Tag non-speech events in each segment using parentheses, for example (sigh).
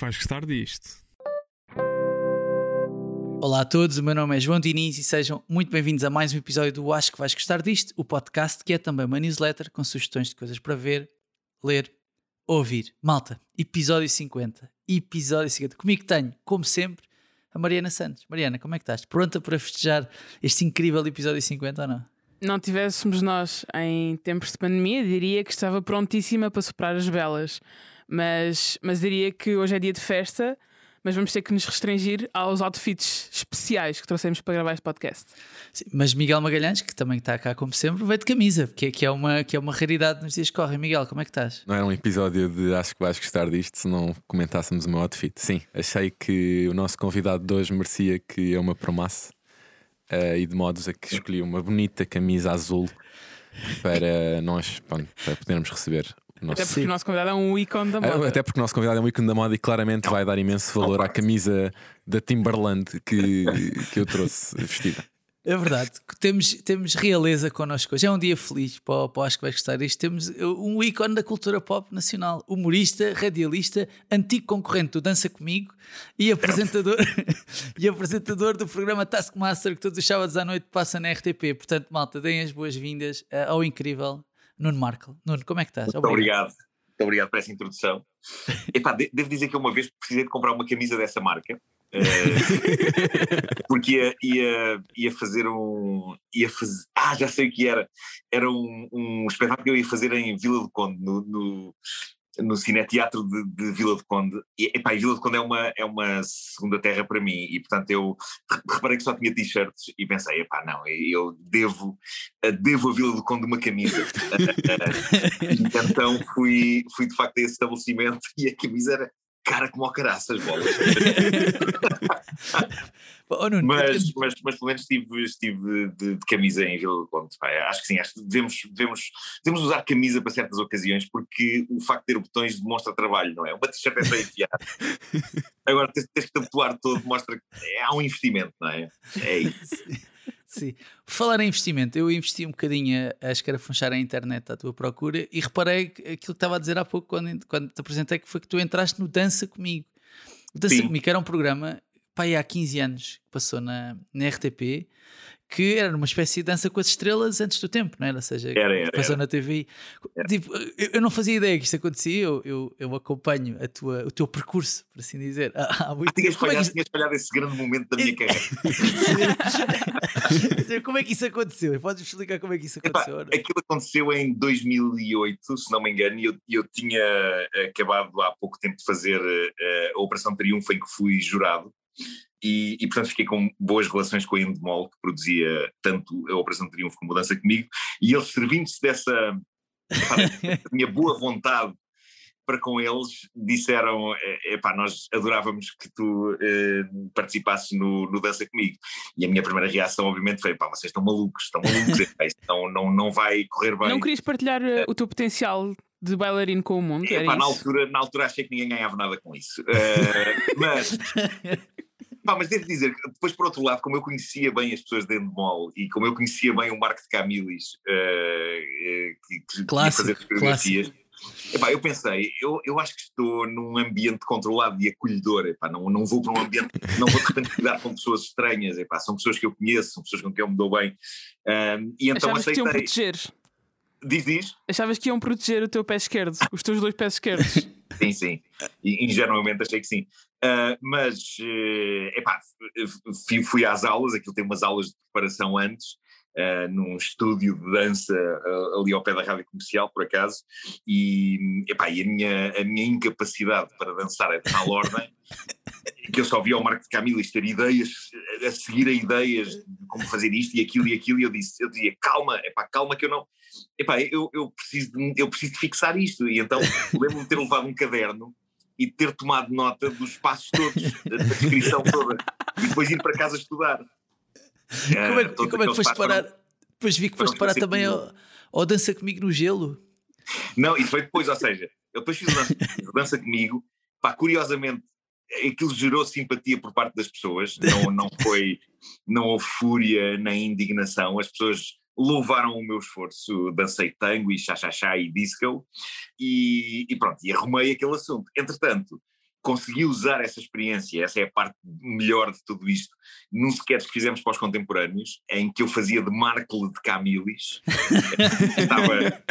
que vais gostar disto. Olá a todos, o meu nome é João Diniz e sejam muito bem-vindos a mais um episódio do Acho que vais gostar disto, o podcast que é também uma newsletter com sugestões de coisas para ver, ler, ouvir. Malta, episódio 50. Episódio 50. Comigo tenho, como sempre, a Mariana Santos. Mariana, como é que estás? Pronta para festejar este incrível episódio 50 ou não? Não tivéssemos nós em tempos de pandemia, diria que estava prontíssima para soprar as velas. Mas, mas diria que hoje é dia de festa, mas vamos ter que nos restringir aos outfits especiais que trouxemos para gravar este podcast. Sim, mas Miguel Magalhães, que também está cá como sempre, veio de camisa, que é, que é, uma, que é uma raridade nos dias que correm. Miguel, como é que estás? Não era um episódio de acho que vais gostar disto se não comentássemos o meu outfit. Sim, achei que o nosso convidado de hoje merecia que eu me apromasse uh, e de modos a que escolhi uma bonita camisa azul para nós pronto, para podermos receber até porque o nosso convidado é um ícone da é, moda. Até porque o nosso convidado é um ícone da moda e claramente vai dar imenso valor à camisa da Timberland que, que eu trouxe (laughs) vestida. É verdade, temos, temos realeza connosco hoje. É um dia feliz para, para acho que vais gostar disto. Temos um ícone da cultura pop nacional, humorista, radialista, antigo concorrente do Dança Comigo e apresentador, (laughs) e apresentador do programa Taskmaster que todos os sábados à noite passa na RTP. Portanto, malta, deem as boas-vindas eh, ao incrível Nuno Marco. Nuno, como é que estás? Muito obrigado. obrigado. Muito obrigado por essa introdução. (laughs) Epá, devo dizer que uma vez precisei de comprar uma camisa dessa marca. Uh, (laughs) porque ia, ia, ia fazer um. Ia fazer, ah, já sei o que era. Era um, um espetáculo que eu ia fazer em Vila do Conde, no, no, no Cineteatro de, de Vila de Conde. E, epá, Vila de Conde é uma, é uma segunda terra para mim, e portanto eu reparei que só tinha t-shirts e pensei, epá, não, eu devo, eh, devo a Vila de Conde uma camisa. (laughs) então fui, fui de facto a esse estabelecimento e a camisa era cara como ao caraças, bolas. (laughs) oh, Nuno, mas, mas, mas pelo menos estive, estive de, de, camisa em Vila do Conde. Acho que sim, acho que devemos, devemos, devemos usar camisa para certas ocasiões porque o facto de ter botões demonstra trabalho, não é? Uma t-shirt é enfiar. (laughs) Agora tens, tens que tatuar todo, mostra que há um investimento, não é? É isso. (laughs) Sim. Por falar em investimento, eu investi um bocadinho a, a escarafunchar a internet à tua procura e reparei aquilo que estava a dizer há pouco quando, quando te apresentei, que foi que tu entraste no Dança Comigo. O Dança Sim. Comigo era um programa, pá, há 15 anos, que passou na, na RTP que era uma espécie de dança com as estrelas antes do tempo, não era? Ou seja, era, era, passou era. na TV. Tipo, eu, não fazia ideia que isto acontecia, eu, eu, eu, acompanho a tua, o teu percurso, por assim dizer. Há muito ah, falhado, é que... tinhas falhado esse grande momento da minha (laughs) carreira. como é que isso aconteceu? Podes explicar como é que isso aconteceu? Epá, aquilo aconteceu em 2008, se não me engano, e eu, eu tinha acabado há pouco tempo de fazer uh, a Operação Triunfo, em que fui jurado. E, e, portanto fiquei com boas relações com a Endemol, que produzia tanto a Operação de Triunfo como a Dança Comigo, e eles servindo-se dessa, (laughs) minha boa vontade para com eles, disseram: epá, nós adorávamos que tu eh, participasses no, no, Dança Comigo. E a minha primeira reação, obviamente, foi: pá, vocês estão malucos, estão malucos, (laughs) isto não, não, não vai correr bem. Não querias partilhar uh, o teu potencial de bailarino com o mundo? Epá, na, altura, na altura achei que ninguém ganhava nada com isso. Uh, (laughs) mas Pá, mas devo dizer que depois, por outro lado, como eu conhecia bem as pessoas de Endemol e como eu conhecia bem o Marco de Camilis, uh, que, que clássico, fazer fotografias, epá, eu pensei, eu, eu acho que estou num ambiente controlado e acolhedor, epá, não, não vou para um ambiente, não vou de repente lidar com pessoas estranhas, epá, são pessoas que eu conheço, são pessoas com quem eu me dou bem. Um, e então Achavas aceitei. Que proteger. Diz, diz. Achavas que iam proteger o teu pé esquerdo, os teus dois pés esquerdos. (laughs) sim, sim. E, ingenuamente achei que sim. Uh, mas, uh, epá, fui, fui, às aulas, aquilo tem umas aulas de preparação antes, uh, num estúdio de dança uh, ali ao pé da rádio comercial, por acaso, e, epá, e a, minha, a minha incapacidade para dançar é de tal ordem (laughs) que eu só via o Marco de Camilis ter ideias, a seguir a ideias de como fazer isto e aquilo e aquilo, e eu, disse, eu dizia, calma, epá, calma que eu não, epá, eu, eu, preciso de, eu preciso de fixar isto, e então lembro-me de ter levado um caderno e ter tomado nota dos passos todos, da descrição toda, e depois ir para casa estudar. Como é, uh, como é que foste parar? Depois vi que foste parar também ao, ao, Dança Comigo no Gelo. Não, e foi depois, ou seja, eu depois fiz o dança, dança Comigo, pá, curiosamente, aquilo gerou simpatia por parte das pessoas, não, não (laughs) foi, não houve fúria nem indignação, as pessoas louvaram o meu esforço, dancei tango e chá-chá-chá e disco, e, e, pronto, e arrumei aquele assunto. Entretanto, consegui usar essa experiência, essa é a parte melhor de tudo isto, num sketch que fizemos para os contemporâneos, em que eu fazia de Markle de Camilis. (laughs) estava,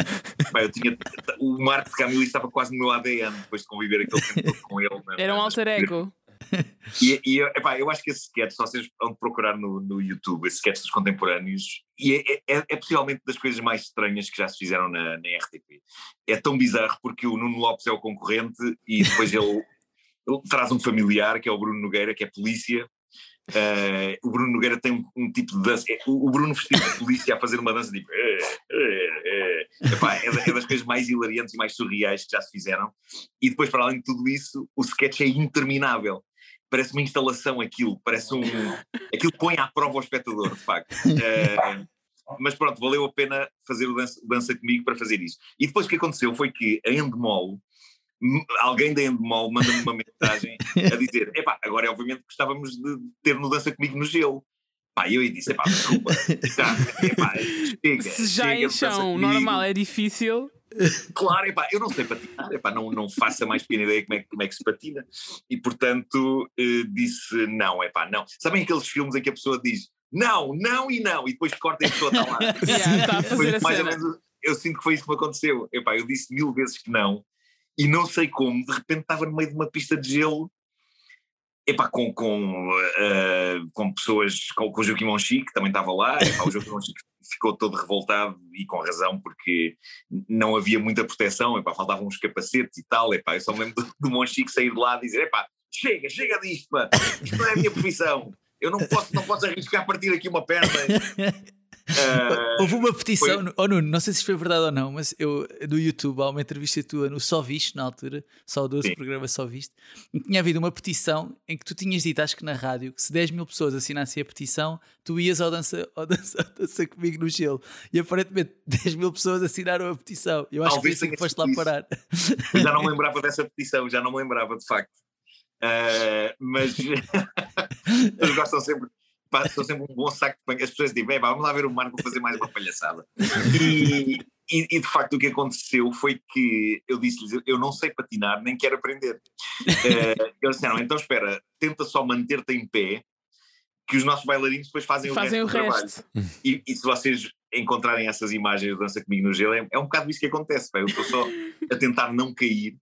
pá, eu tinha, o Marco de Camilis estava quase no meu ADN depois de conviver aquele tempo todo com ele. Era um alter ego. E, e epá, eu acho que esse sketch, só vocês vão procurar no, no YouTube, esse sketch dos contemporâneos, e é, é, é, possivelmente das coisas mais estranhas que já se fizeram na, na RTP. É tão bizarro porque o Nuno Lopes é o concorrente e depois ele traz um familiar, que é o Bruno Nogueira, que é polícia. Uh, o Bruno Nogueira tem um, um, tipo de dança. É, o, o Bruno vestido de polícia a fazer uma dança tipo. Eh, eh, Epá, é, é, das coisas mais hilariantes e mais surreais que já se fizeram. E depois, para além de tudo isso, o sketch é interminável. Parece uma instalação aquilo, parece um. Aquilo põe à prova o espectador, de facto. Uh, mas pronto, valeu a pena fazer o dança, dança, comigo para fazer isso. E depois o que aconteceu foi que a Endemol alguém da Endemol manda-me uma mensagem a dizer: (laughs) epá, agora é obviamente gostávamos de ter no Dança Comigo no gelo. Pá, eu aí disse: epá, desculpa, já, epá, chega. Se já chega, em chão normal é difícil. Claro, epá, eu não sei patinar, epá, não, não faço a mais pequena ideia como é, como é que se patina. E portanto eh, disse: não, epá, não. Sabem aqueles filmes em que a pessoa diz não, não e não, e depois corta e a pessoa está lá. (laughs) yeah, está a fazer a mais cena. ou menos, eu sinto que foi isso que me aconteceu. Epá, eu disse mil vezes que não, e não sei como, de repente estava no meio de uma pista de gelo, epá, com, com, uh, com pessoas, com, com o Joaquim Monchi, que também estava lá, (laughs) epá, o Joaquim Monchi ficou todo revoltado e com razão, porque não havia muita proteção, epá, faltavam uns capacetes e tal, epá, eu só me lembro do, do Monchique sair de lá e dizer, epá, chega, chega disto, pá, isto não é a minha profissão, eu não posso, não posso arriscar partir aqui uma perna. (laughs) Uh, Houve uma petição, foi... oh Nuno, não sei se foi verdade ou não, mas eu no YouTube há uma entrevista tua no Só Viste, na altura, só 12 programa Só Viste, e tinha havido uma petição em que tu tinhas dito, acho que na rádio, que se 10 mil pessoas assinassem a petição, tu ias ao dança, ao dança, ao dança comigo no gelo. E aparentemente (laughs) 10 mil pessoas assinaram a petição. Eu acho Talvez que foi assim que foste lá parar. Eu já não me (laughs) lembrava dessa petição, já não me lembrava de facto. Uh, mas (laughs) eles gostam sempre sou sempre um bom saco de pano. As pessoas dizem, vamos lá ver o Marco fazer mais uma palhaçada. E, e, e, de facto o que aconteceu foi que eu disse-lhes, eu não sei patinar, nem quero aprender. uh, eles disseram, então espera, tenta só manter-te em pé, que os nossos bailarinos depois fazem, fazem o resto o do resto. trabalho. E, e, se vocês encontrarem essas imagens de Dança Comigo no Gelo, é, é um bocado isso que acontece. Pá. Eu estou só a tentar não cair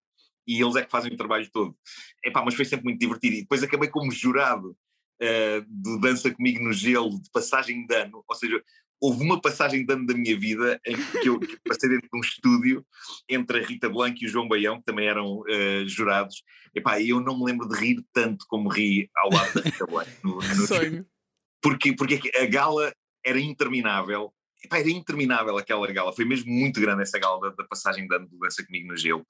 e eles é que fazem o trabalho todo. Epá, mas foi sempre muito divertido. E depois acabei como jurado uh, do Dança Comigo no Gelo, de passagem de ano, ou seja, houve uma passagem de ano da minha vida em que eu, passei dentro de um estúdio entre a Rita Blanco e o João Baião, que também eram uh, jurados, Epá, eu não me lembro de rir tanto como ri ao lado da Rita Blanco. No, no (laughs) Sonho. Porque, porque a gala era interminável, Epá, era interminável aquela gala, foi mesmo muito grande essa gala da, da passagem de ano do Dança Comigo no Gelo.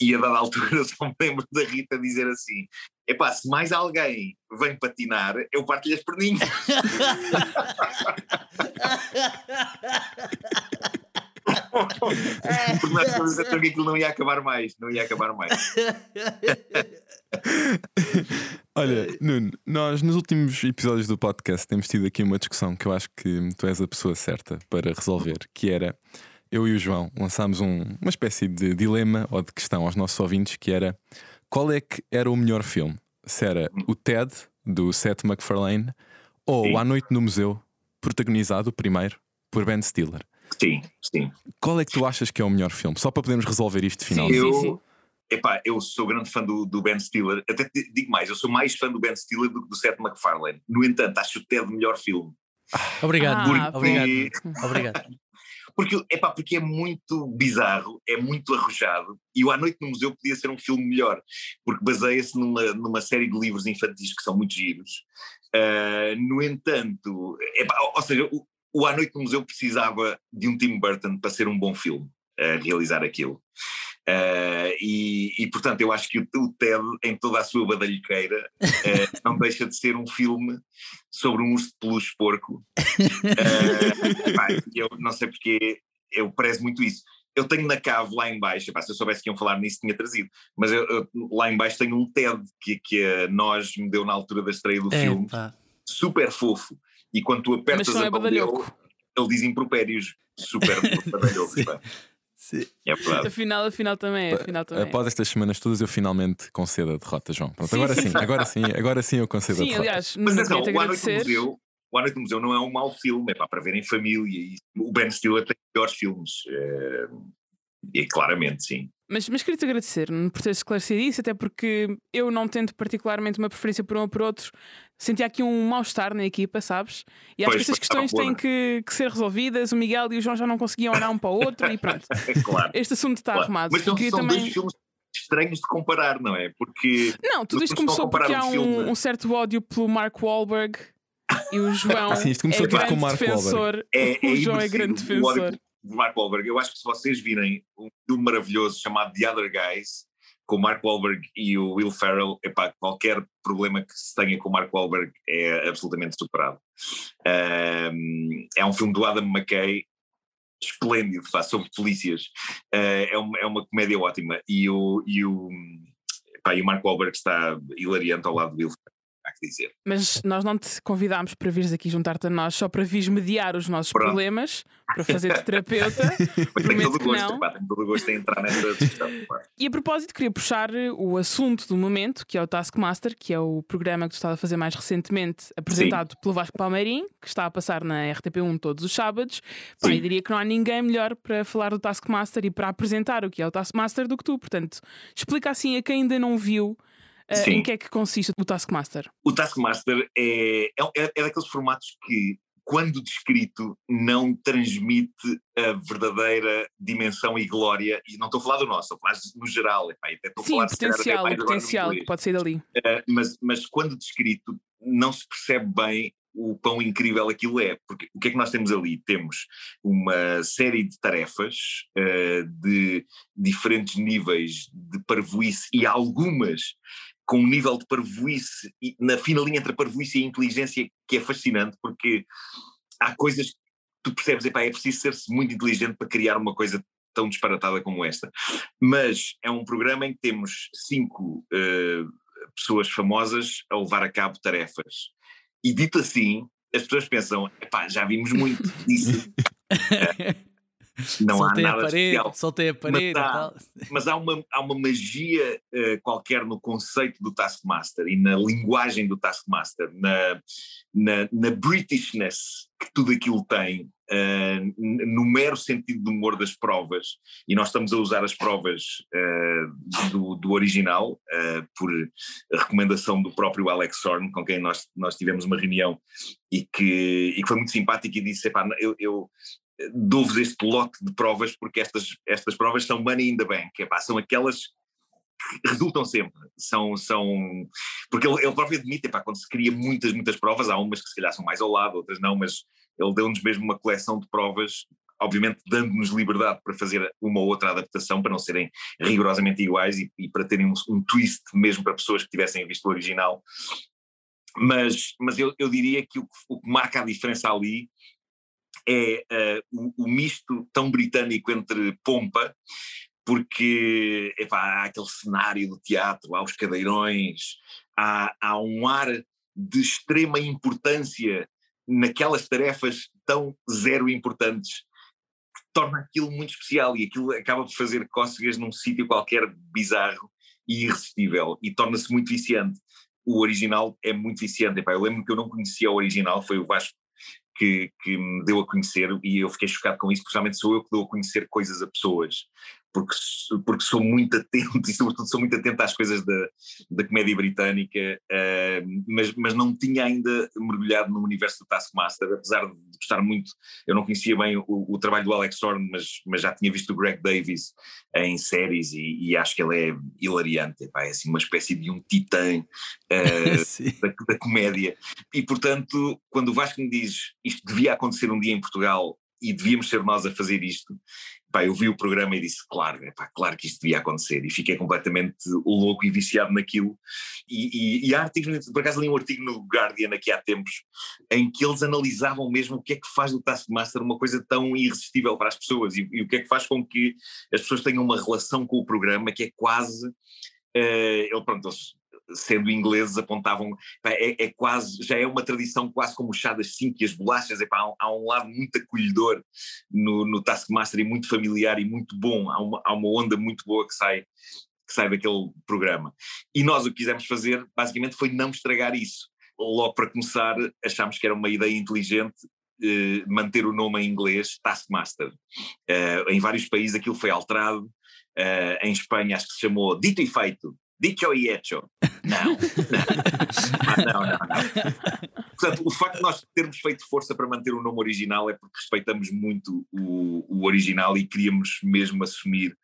E a dada altura (laughs) só me lembro da Rita dizer assim: epá, se mais alguém vem patinar, eu parto-lhe as perninhas. (laughs) (laughs) Nós estamos a que aquilo não ia acabar mais, não ia acabar mais. (laughs) Olha, Nuno, nós nos últimos episódios do podcast temos tido aqui uma discussão que eu acho que tu és a pessoa certa para resolver, que era eu e o João lançámos um, uma espécie de dilema ou de questão aos nossos ouvintes que era qual é que era o melhor filme? Se era o Ted, do Seth MacFarlane, ou Sim. A Noite no Museu, protagonizado primeiro por Ben Stiller. Sim, sim. Qual é que tu achas que é o melhor filme? Só para podermos resolver isto final. Sim, Eu, sim. epá, eu sou grande fã do, do Ben Stiller, até te digo mais, eu sou mais fã do Ben Stiller do que do Seth MacFarlane. No entanto, acho o Ted o melhor filme. Obrigado, Ah, obrigado. porque- (laughs) Obrigado. Porque, epá, porque é muito bizarro, é muito arrojado, e o À Noite no Museu podia ser um filme melhor, porque baseia-se numa, numa série de livros infantis que são muito giros. Ah, no entanto, epá, ou, ou seja, o, o À Noite no Museu precisava de um Tim Burton para ser um bom filme, a realizar aquilo. Ah, e, e, portanto, eu acho que o, o Ted, em toda a sua badalhoqueira, ah, (laughs) não deixa de ser um filme sobre um urso de peluche porco. Pá, eu não sei porque eu prezo muito isso. Eu tenho na cave lá em baixo, pá, se eu soubesse que iam falar nisso tinha trazido, mas eu, eu- lá em baixo tenho um TED que, que a nós me deu na altura da estreia do É, filme, pá. Super fofo, e quando tu apertas Mas não a é mão dele, badalhoco. ele diz impropérios super (laughs) badalhocos. Sim. É verdade. Afinal, afinal também, afinal também. Após estas semanas todas, eu finalmente concedo a derrota, João. Pronto, Sim, agora sim, sim, agora sim, agora sim eu concedo a Sim, derrota. aliás, Mas não atenção, o A Noite no agradecer. Museu, o A Noite Museu não é um mau filme, é pá, para ver em família. E o Ben Stiller tem melhores filmes. eh, e claramente, sim. Mas, mas queria-te agradecer por teres esclarecido isso, até porque eu não tendo particularmente uma preferência por um ou por outro, sentia aqui um mal-estar na equipa, sabes? E acho Pois, que estas estava questões têm boa. que, que ser resolvidas. O Miguel e o João já não conseguiam olhar um para o outro e pronto. É (laughs) claro. Este assunto está claro. arrumado. Mas são, Queria são também... dois filmes estranhos de comparar, não é? Porque. Não, tudo isto começou porque há um filme- um, certo ódio pelo Mark Wahlberg e o (laughs) João Ah, sim, isto começou é tudo com o Wahlberg. defensor. É, o é João é grande O defensor. Do Mark Wahlberg. Eu acho que se vocês virem um filme maravilhoso chamado The Other Guys, com o Mark Wahlberg e o Will Ferrell, epá, qualquer problema que se tenha com o Mark Wahlberg é absolutamente superado. Ahm, é um filme do Adam McKay esplêndido, pá, sobre polícias. Ah, é, uma, é uma comédia ótima. E o, e, o, epá, e o Mark Wahlberg está hilariante ao lado do Will Ferrell, que dizer. Mas nós não te convidámos para vires aqui juntar-te a nós só para vires mediar os nossos Pronto. problemas, para fazer de terapeuta. (laughs) Tenho todo o que gosto, não. epá, tenho todo o gosto em entrar nessa (laughs) discussão. E a propósito, queria puxar o assunto do momento, que é o Taskmaster, que é o programa que tu estás a fazer mais recentemente, apresentado pelo Vasco Palmeirim, que está a passar na RTP1 todos os sábados. Pá, Sim. eu diria que não há ninguém melhor para falar do Taskmaster e para apresentar o que é o Taskmaster do que tu. Portanto, explica assim a quem ainda não viu Sim. em que é que consiste o Taskmaster. O Taskmaster é, é, é, é daqueles formatos que, quando descrito, não transmite a verdadeira dimensão e glória. E não estou a falar do nosso, estou a falar no geral. Epá, até estou a Sim, falar, calhar, até potencial, agora no potencial que pode sair dali. Uh, mas, mas quando descrito, não se percebe bem o quão incrível aquilo é. Porque o que é que nós temos ali? Temos uma série de tarefas uh, de diferentes níveis de parvoíce e algumas com um nível de parvoíce na fina linha entre a parvoíce e a inteligência que é fascinante, porque há coisas que tu percebes, epá, é preciso ser-se muito inteligente para criar uma coisa tão disparatada como esta. Mas é um programa em que temos cinco eh, pessoas famosas a levar a cabo tarefas. E dito assim, as pessoas pensam, epá, já vimos muito disso. (laughs) Não soltei há a nada parede, especial. soltei a parede e há- tal. Mas há uma, há uma magia eh, qualquer no conceito do Taskmaster e na linguagem do Taskmaster, na, na, na Britishness que tudo aquilo tem, n- no mero sentido do humor das provas, e nós estamos a usar as provas eh, do, do original, eh, por recomendação do próprio Alex Horn, com quem nós, nós tivemos uma reunião e que, e que foi muito simpático e disse: "Epá, eu, eu dou-vos este lote de provas porque estas, estas provas são money in the bank, epá, são aquelas que resultam sempre, são, são porque ele, ele próprio admite, epá, quando se cria muitas, muitas provas, há umas que se calhar são mais ao lado, outras não, mas ele deu-nos mesmo uma coleção de provas, obviamente dando-nos liberdade para fazer uma ou outra adaptação, para não serem rigorosamente iguais e, e para terem um, um twist mesmo para pessoas que tivessem visto o original, mas, mas eu, eu diria que o, o que marca a diferença ali é eh, o, o misto tão britânico entre pompa, porque epá, há aquele cenário do teatro, há os cadeirões, há, há um ar de extrema importância naquelas tarefas tão zero importantes que torna aquilo muito especial e aquilo acaba por fazer cócegas num sítio qualquer bizarro e irresistível e torna-se muito viciante. O original é muito viciante. Epá, eu lembro que eu não conhecia o original, foi o Vasco que, que me deu a conhecer e eu fiquei chocado com isso, porque realmente sou eu que dou a conhecer coisas a pessoas, porque, porque sou muito atento (laughs) e sobretudo sou muito atento às coisas da, da comédia britânica, eh, mas, mas não tinha ainda mergulhado no universo do Taskmaster, apesar de gostar muito, eu não conhecia bem o, o trabalho do Alex Horn, mas, mas já tinha visto o Greg Davis em séries e, e acho que ele é hilariante, é assim uma espécie de um titã (laughs) Sim. da, da comédia. E, portanto, quando o Vasco me diz isto devia acontecer um dia em Portugal e devíamos ser nós a fazer isto, pá, eu vi o programa e disse, claro, pá, claro que isto devia acontecer. E fiquei completamente louco e viciado naquilo. E, e, e há artigos, por acaso li um artigo no Guardian aqui há tempos, em que eles analisavam mesmo o que é que faz do Taskmaster uma coisa tão irresistível para as pessoas e, e o que é que faz com que as pessoas tenham uma relação com o programa que é quase. eh, ele, pronto, eles sendo ingleses, apontavam. É, é, quase, já é uma tradição quase como o chá das cinco e as bolachas. Epá, há, há um lado muito acolhedor no, no Taskmaster e muito familiar e muito bom. Há uma, há uma onda muito boa que sai, que sai daquele programa. E nós o que quisemos fazer, basicamente, foi não estragar isso. Logo para começar, achámos que era uma ideia inteligente eh, manter o nome em inglês Taskmaster. Uh, em vários países aquilo foi alterado. Uh, em Espanha acho que se chamou Dito e Feito, Dicho e Hecho. Não, (laughs) não, não, não. Portanto, o facto de nós termos feito força para manter o nome original é porque respeitamos muito o, o original e queríamos mesmo assumir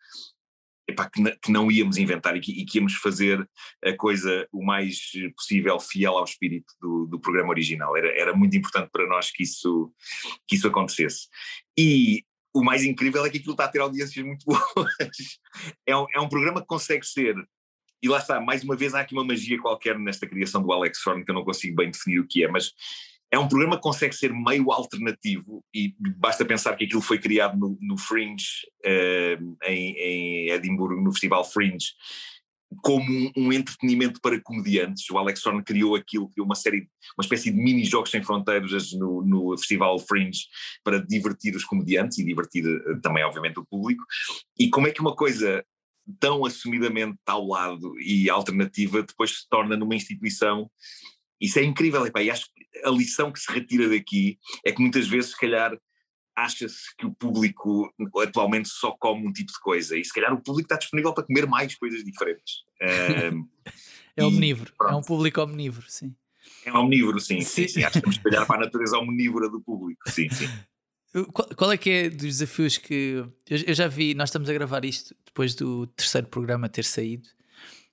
epá, que, que, não íamos inventar e que, e que, íamos fazer a coisa o mais possível fiel ao espírito do, do programa original. Era, era muito importante para nós que isso, que isso acontecesse. E o mais incrível é que aquilo está a ter audiências muito (laughs) boas. É um, é um programa que consegue ser e lá está, mais uma vez há aqui uma magia qualquer nesta criação do Alex Horn que eu não consigo bem definir o que é, mas é um programa que consegue ser meio alternativo e basta pensar que aquilo foi criado no, no Fringe, uh, em, em, Edimburgo, no Festival Fringe, como um, um, entretenimento para comediantes. O Alex Horn criou aquilo, criou uma série, uma espécie de mini-jogos sem fronteiras no, no, Festival Fringe para divertir os comediantes e divertir uh, também, obviamente, o público. E como é que uma coisa tão assumidamente ao lado e alternativa depois se torna numa instituição isso é incrível, e acho que a lição que se retira daqui é que muitas vezes, se calhar, acha-se que o público atualmente só come um tipo de coisa, e se calhar o público está disponível para comer mais coisas diferentes. Um, (laughs) é omnívoro, é um público omnívoro, sim. É omnívoro, sim, sim. sim, sim. Acho que temos que olhar para a natureza omnívora do público, sim, sim. (laughs) Qual, qual, é que é dos desafios que. Eu, eu, já vi, nós estamos a gravar isto depois do terceiro programa ter saído.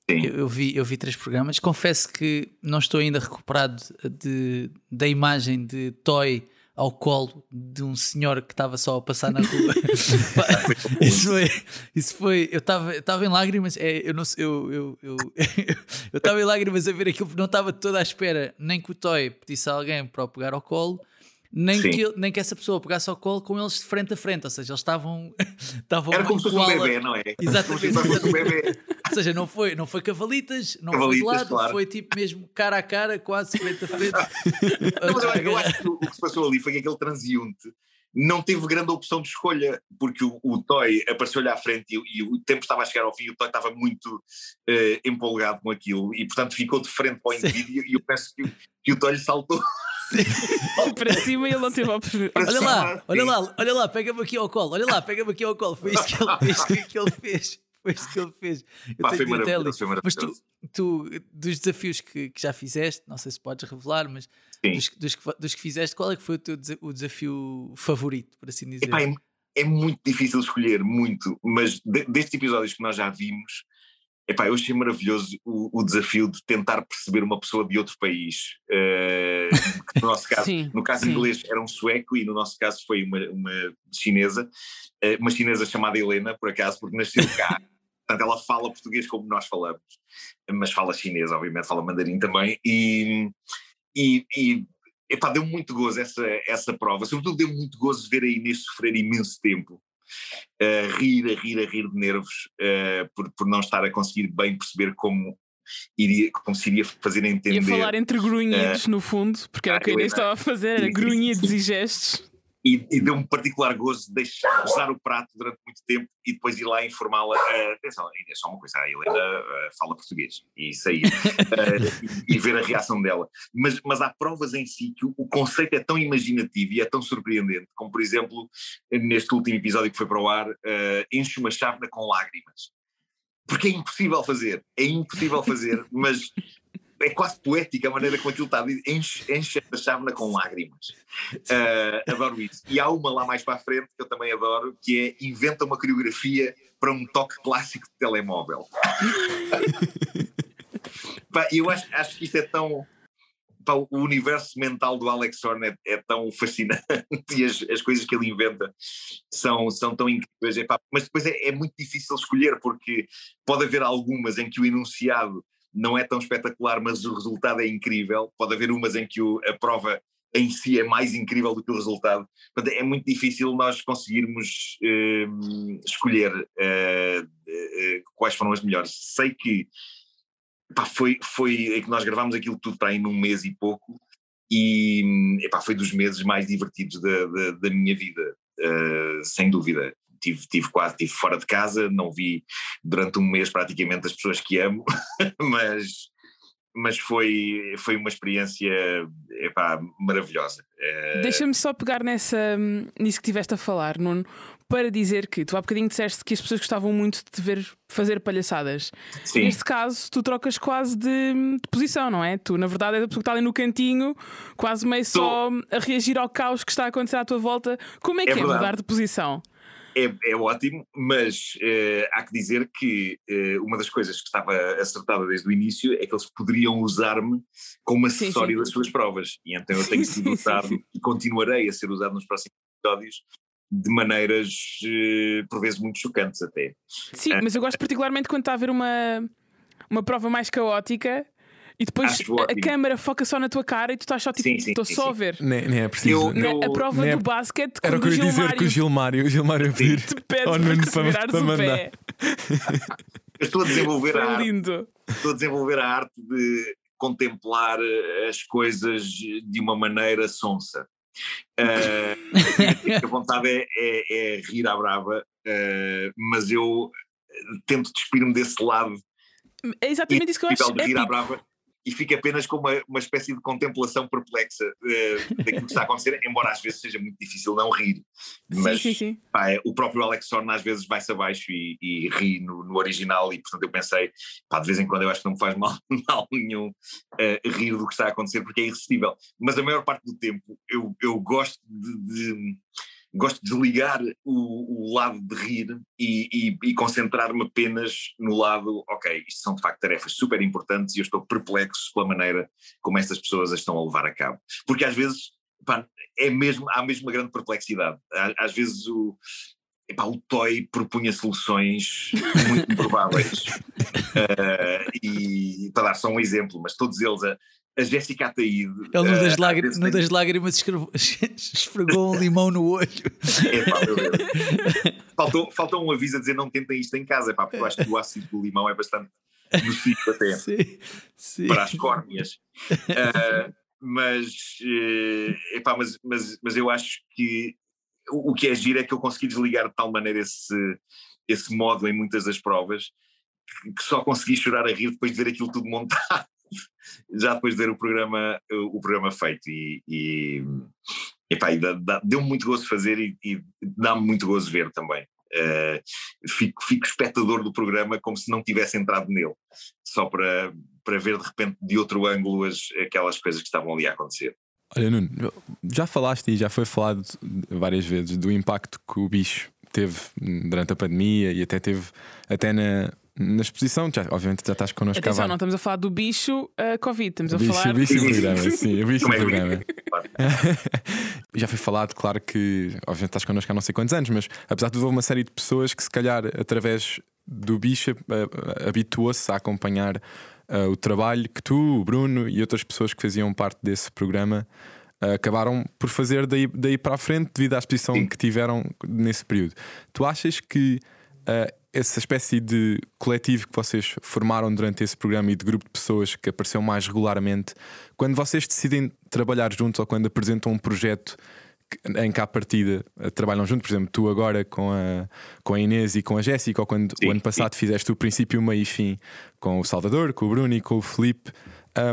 Eu, eu, vi, eu vi três programas. Confesso que não estou ainda recuperado de, da imagem de Toy ao colo de um senhor que estava só a passar na rua. (laughs) (laughs) isso foi, isso foi. Eu estava em lágrimas. É, eu não eu eu eu (laughs) eu estava em lágrimas a ver aquilo porque não estava toda à espera nem que o Toy pedisse a alguém para o pegar ao colo nem que, nem que essa pessoa pegasse ao colo com eles de frente a frente, ou seja, eles estavam. (laughs) estavam Era como se fosse um bebê, não é? Exatamente. Um bebê. ou seja, não foi, não foi cavalitas, não cavalitas, foi de lado, claro. foi tipo mesmo cara a cara, quase frente a frente. (laughs) não, mas eu, eu acho que o, que se passou ali foi que aquele transiunte não teve grande opção de escolha, porque o, o Toy apareceu-lhe à frente e, e, o tempo estava a chegar ao fim e o Toy estava muito uh, empolgado com aquilo e, portanto, ficou de frente para o indivíduo e eu penso que, que o Toy saltou para cima e ele não teve a oportunidade. Olha lá, olha lá, olha lá, pega-me aqui ao colo, olha lá, pega-me aqui ao colo. Foi isso que ele fez. Que ele fez. Foi isso que ele fez. Eu Pá, foi maravilhoso, foi Mas tu, tu, dos desafios que, que, já fizeste, não sei se podes revelar, mas dos, dos, que, dos, que, fizeste, qual é que foi o teu o desafio favorito, por assim dizer? Epá, é, é, muito difícil escolher, muito, mas de, destes episódios que nós já vimos, Epá, eu achei maravilhoso o, o, desafio de tentar perceber uma pessoa de outro país. Uh, no nosso (laughs) caso, sim, no caso sim. inglês era um sueco e no nosso caso foi uma, uma chinesa, uh, uma chinesa chamada Helena, por acaso, porque nasceu cá. (laughs) Portanto, ela fala português como nós falamos, mas fala chinês, obviamente, fala mandarim também. E, e, e epá, deu muito gozo essa, essa prova. Sobretudo deu muito gozo ver a Inês sofrer imenso tempo a rir, a rir, a rir de nervos uh, por, por não estar a conseguir bem perceber como iria, como se iria fazer entender. Ia falar entre grunhidos uh, no fundo, porque era o que a Inês estava a fazer, era (laughs) grunhidos e gestos e, e deu-me particular gozo de deixar usar o prato durante muito tempo e depois ir lá informá-la. Uh, atenção, é só uma coisa, a Helena uh, fala português e aí, uh, e, e, ver a reação dela. Mas, mas há provas em si que o, o, conceito é tão imaginativo e é tão surpreendente, como por exemplo, neste último episódio que foi para o ar, enche uma chávena com lágrimas. Porque é impossível fazer, é impossível fazer, mas é quase poética a maneira como aquilo está enche, enche a chávena com lágrimas. Uh, adoro isso. E há uma lá mais para a frente que eu também adoro, que é inventa uma coreografia para um toque clássico de telemóvel. (laughs) Pá, eu acho, acho que isto é tão. Pá, o universo mental do Alex Horn é, é tão fascinante (laughs) e as, as, coisas que ele inventa são, são tão incríveis. mas depois é, é muito difícil escolher, porque pode haver algumas em que o enunciado não é tão espetacular, mas o resultado é incrível. Pode haver umas em que o, a prova em si é mais incrível do que o resultado. Portanto, é muito difícil nós conseguirmos uh, escolher uh, uh, quais foram as melhores. Sei que foi, foi é que nós gravámos aquilo tudo para aí num mês e pouco e epá, foi dos meses mais divertidos da, da, da minha vida, uh, sem dúvida. Tive, tive quase tive fora de casa, não vi durante um mês praticamente as pessoas que amo, (laughs) mas, mas foi, foi uma experiência epá, maravilhosa. Uh... Deixa-me só pegar nessa, nisso que estiveste a falar, Nuno, para dizer que tu há bocadinho disseste que as pessoas gostavam muito de te ver fazer palhaçadas. Sim. Neste caso, tu trocas quase de, de, posição, não é? Tu, na verdade, és a pessoa que está ali no cantinho, quase meio Tô. só a reagir ao caos que está a acontecer à tua volta. Como é que é, é mudar de posição? É, é, ótimo, mas uh, há que dizer que uh, uma das coisas que estava acertada desde o início é que eles poderiam usar-me como acessório sim, sim. das suas provas. E então eu tenho sido usado e continuarei a ser usado nos próximos episódios de maneiras uh, por vezes muito chocantes até. Sim, mas eu gosto particularmente quando está a haver uma, uma prova mais caótica e depois a, câmera foca só na tua cara e tu estás só tipo, estou só a ver. Nem, nem é preciso. Eu, eu, a prova é, do basquete Era o que eu ia dizer com o Gilmário. O Gilmário pedir te pede ao Nuno para, para mandar. Pé. Eu estou a desenvolver a arte. Lindo. Estou a desenvolver a arte de contemplar as coisas de uma maneira sonsa. Uh, a vontade é, é, é, rir à brava, uh, mas eu tento despir-me desse lado. É exatamente isso que eu acho. De rir à brava e fica apenas com uma, uma espécie de contemplação perplexa uh, daquilo que está a acontecer, embora às vezes seja muito difícil não rir. Mas sim, sim, sim. Pá, é, o próprio Alex Horn às vezes vai-se abaixo e, e ri no, no, original, e portanto eu pensei, pá, de vez em quando eu acho que não me faz mal, (laughs) mal nenhum uh, rir do que está a acontecer, porque é irresistível. Mas a maior parte do tempo eu, eu gosto de, de gosto de desligar o, o lado de rir e, e, e concentrar-me apenas no lado, ok, isto são de facto tarefas super importantes e eu estou perplexo pela maneira como estas pessoas as estão a levar a cabo. Porque às vezes pá, é mesmo, há mesmo uma grande perplexidade. Às vezes o, epá, o Toy propunha soluções muito (laughs) improváveis. uh, e para dar só um exemplo, mas todos eles a, a Jéssica Ataíde. Ele no das, uh, lágrimas, no das lágrimas esfregou um limão no olho. É, pá, meu Deus. (laughs) faltou, faltou um aviso a dizer não tentem isto em casa, pá, porque eu acho que o ácido do limão é bastante nocivo até (laughs) sim, sim. para as córneas. Uh, mas, uh, epá, mas, mas, mas eu acho que o, o que é giro é que eu consegui desligar de tal maneira esse, esse modo em muitas das provas que só consegui chorar a rir depois de ver aquilo tudo montado (laughs) já depois de ver o programa, o programa feito e, e, epá, e deu-me muito gozo fazer e, e dá-me muito gozo ver também. Uh, fico, fico espectador do programa como se não tivesse entrado nele, só para, para ver de repente de outro ângulo as, aquelas coisas que estavam ali a acontecer. Olha, Nuno, já falaste e já foi falado várias vezes do impacto que o bicho teve durante a pandemia e até teve até na, na exposição, já, obviamente já estás connosco Atenção, não estamos a falar do bicho uh, Covid, estamos a bicho, falar. O bicho do programa, sim, o bicho do programa. (laughs) já foi falado, claro que, obviamente estás connosco há não sei quantos anos, mas apesar de tudo, houve uma série de pessoas que, se calhar, através do bicho, uh, habituou-se a acompanhar uh, o trabalho que tu, o Bruno e outras pessoas que faziam parte desse programa. acabaram por fazer daí, daí para a frente devido à exposição sim. que tiveram nesse período. Tu achas que essa espécie de coletivo que vocês formaram durante esse programa e de grupo de pessoas que apareceu mais regularmente, quando vocês decidem trabalhar juntos ou quando apresentam um projeto em que à partida eh, trabalham juntos, por exemplo, tu agora com a, com a Inês e com a Jéssica, ou quando sim, o ano passado sim. fizeste o princípio, meio e fim com o Salvador, com o Bruno e com o Felipe,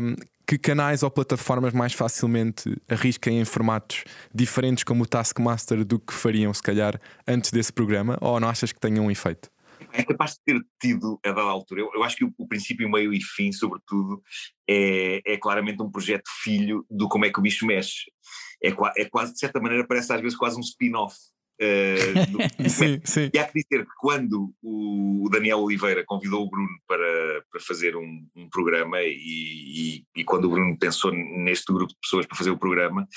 um, que canais ou plataformas mais facilmente arrisquem em formatos diferentes como o Taskmaster do que fariam, se calhar, antes desse programa? Ou não achas que tenham um efeito? É capaz de ter tido a dada altura. Eu, eu acho que o, o, princípio, meio e fim, sobretudo, é, é claramente um projeto filho do como é que o bicho mexe. É, é quase, de certa maneira, parece às vezes quase um spin-off. Uh, (laughs) sim, sim. E há que dizer que quando o Daniel Oliveira convidou o Bruno para, para fazer um, um programa e, e, e, quando o Bruno pensou neste grupo de pessoas para fazer o programa,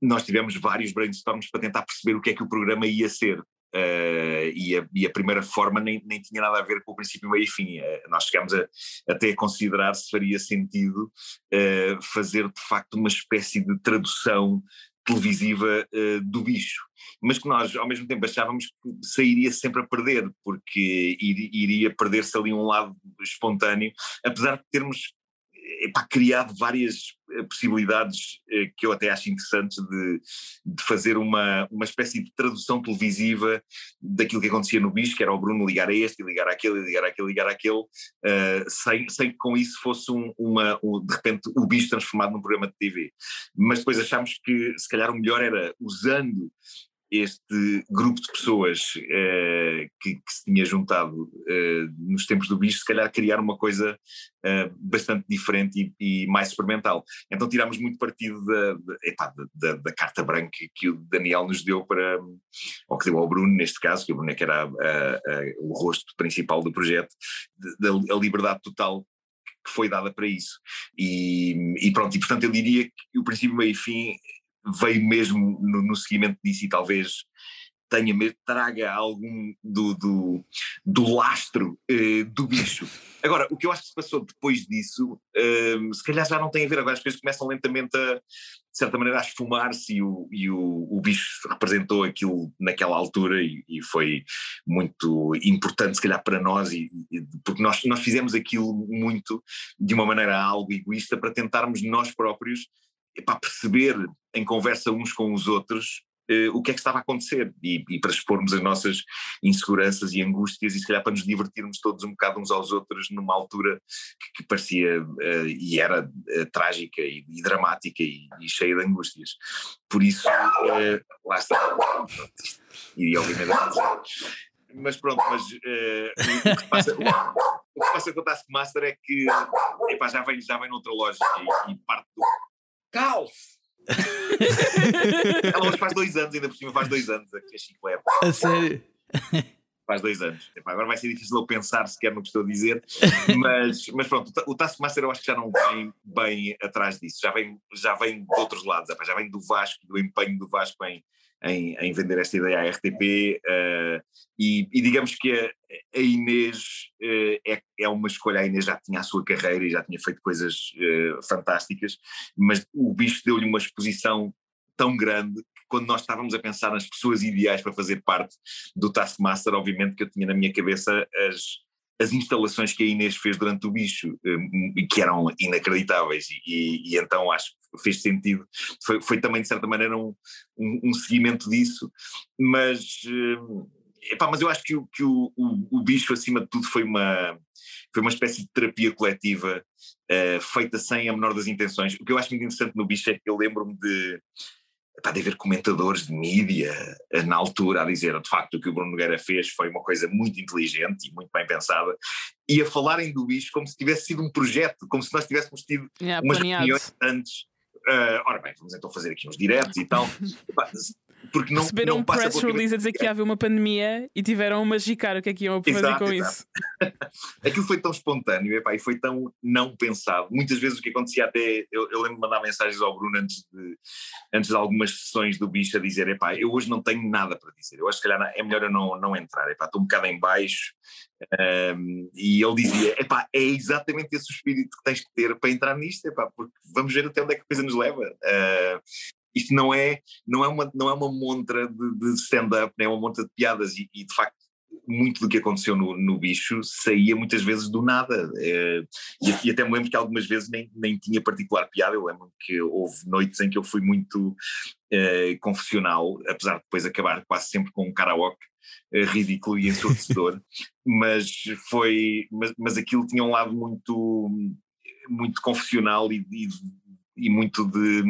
nós tivemos vários brainstorms para tentar perceber o que é que o programa ia ser. Uh, e, a, e, a, primeira forma nem, nem tinha nada a ver com o princípio, meio e fim. Uh, nós chegámos a, até a considerar se faria sentido uh, fazer de facto uma espécie de tradução televisiva do bicho, mas que nós ao mesmo tempo achávamos que sairia sempre a perder, porque ir, iria perder-se ali um lado espontâneo, apesar de termos epá, criado várias possibilidades eh, que eu até acho interessantes de, de, fazer uma, uma espécie de tradução televisiva daquilo que acontecia no bicho, que era o Bruno ligar a este, ligar àquele, ligar àquele, ligar àquele, uh, sem, sem que com isso fosse um, uma, um, de repente o bicho transformado num programa de TV. Mas depois achámos que se calhar o melhor era usando este grupo de pessoas uh, que, que, se tinha juntado uh, nos tempos do bicho, se calhar criar uma coisa uh, bastante diferente e, e, mais experimental. Então tirámos muito partido da, da, da, da, carta branca que o Daniel nos deu para, ou que deu ao Bruno, neste caso, que o Bruno é que era a, a, a, o rosto principal do projeto, da liberdade total que foi dada para isso. E, e, pronto, e portanto eu diria que o princípio, meio e fim veio mesmo no, no seguimento disso e talvez tenha mesmo, traga algum do, do, do lastro eh, do bicho. (laughs) Agora, o que eu acho que se passou depois disso, eh, se calhar já não tem a ver, agora as coisas começam lentamente a, de certa maneira, a esfumar-se e, o, e o, o bicho representou aquilo naquela altura e, e, foi muito importante, se calhar, para nós, e, e, porque nós, nós fizemos aquilo muito de uma maneira algo egoísta para tentarmos nós próprios para perceber em conversa uns com os outros uh, o que é que estava a acontecer e, e, para expormos as nossas inseguranças e angústias e se calhar para nos divertirmos todos um bocado uns aos outros numa altura que, que parecia uh, e era uh, trágica e, e dramática e, e, cheia de angústias. Por isso, lá está. E obviamente mas pronto, mas o, que passa, o, que passa com o Taskmaster é que epá, já, vem, já vem noutra lógica e, e parte do, Caos! (laughs) Ela hoje faz dois anos, ainda por cima faz dois anos, a chiclete. A sério? Faz dois anos. Epá, agora vai ser difícil eu pensar sequer no que estou a dizer, mas, mas pronto, o Taskmaster eu acho que já não vem bem atrás disso, já vem, já vem de outros lados, epá, já vem do Vasco, do empenho do Vasco em, em, em vender esta ideia à RTP uh, eh, e, e, digamos que a, a Inês uh, é, é uma escolha, a Inês já tinha a sua carreira e já tinha feito coisas uh, fantásticas, mas o bicho deu-lhe uma exposição tão grande que quando nós estávamos a pensar nas pessoas ideais para fazer parte do Taskmaster, obviamente que eu tinha na minha cabeça as as instalações que a Inês fez durante o bicho, e que eram inacreditáveis, e, e, então acho fez sentido. Foi, foi também, de certa maneira, um, um, um seguimento disso, mas, eh, epá, mas eu acho que, o, que o, o, o, bicho, acima de tudo, foi uma, foi uma espécie de terapia coletiva uh, feita sem a menor das intenções. O que eu acho muito interessante no bicho é que eu lembro-me de. Epá, de haver comentadores de mídia eh, na altura a dizer de facto o que o Bruno Nogueira fez foi uma coisa muito inteligente e muito bem pensada e a falarem do bicho como se tivesse sido um projeto, como se nós tivéssemos tido yeah, umas reuniões antes Uh, ora bem, vamos então fazer aqui uns diretos e tal. (laughs) Porque não, Receberam não um press release a dizer que ia haver uma pandemia e tiveram a magicar o que é que iam fazer exato, com exato. isso. (laughs) Aquilo foi tão espontâneo epá, e foi tão não pensado. Muitas vezes o que acontecia até. Eu, eu lembro de mandar mensagens ao Bruno antes de, antes de algumas sessões do bicho a dizer: epá, eu hoje não tenho nada para dizer. Eu acho que calhar é melhor eu não, não entrar. Epá, estou um bocado em baixo. Um, e ele dizia: epá, é exatamente esse o espírito que tens que ter para entrar nisto, epá, porque vamos ver até onde é que a coisa nos leva. Uh, isto não é, não é, uma, não é uma montra de, de stand-up, é uma montra de piadas, e, e, de facto muito do que aconteceu no, no bicho saía muitas vezes do nada. É, e, e, até me lembro que algumas vezes nem, nem tinha particular piada. Eu lembro que houve noites em que eu fui muito é, confessional, apesar de depois acabar quase sempre com um karaoke é, ridículo e ensurdecedor, (laughs) mas foi, mas, mas aquilo tinha um lado muito muito confessional e, e e muito de,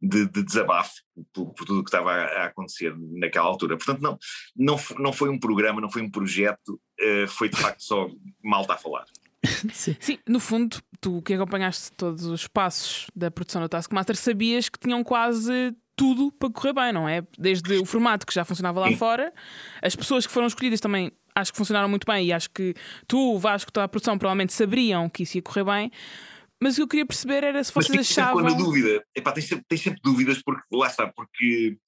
de, de desabafo por, por, tudo o que estava a, acontecer naquela altura. Portanto, não, não, não foi um programa, não foi um projeto, uh, foi de facto só malta a falar. (laughs) Sim. Sim. no fundo, tu que acompanhaste todos os passos da produção do Taskmaster, sabias que tinham quase tudo para correr bem, não é? Desde o formato que já funcionava lá Sim. fora, as pessoas que foram escolhidas também acho que funcionaram muito bem e acho que tu, o Vasco, toda a produção provavelmente sabiam que isso ia correr bem Mas o que eu queria perceber era se vocês Mas achavam. na dúvida. Epá, tens, sempre, tens sempre dúvidas porque lá está, porque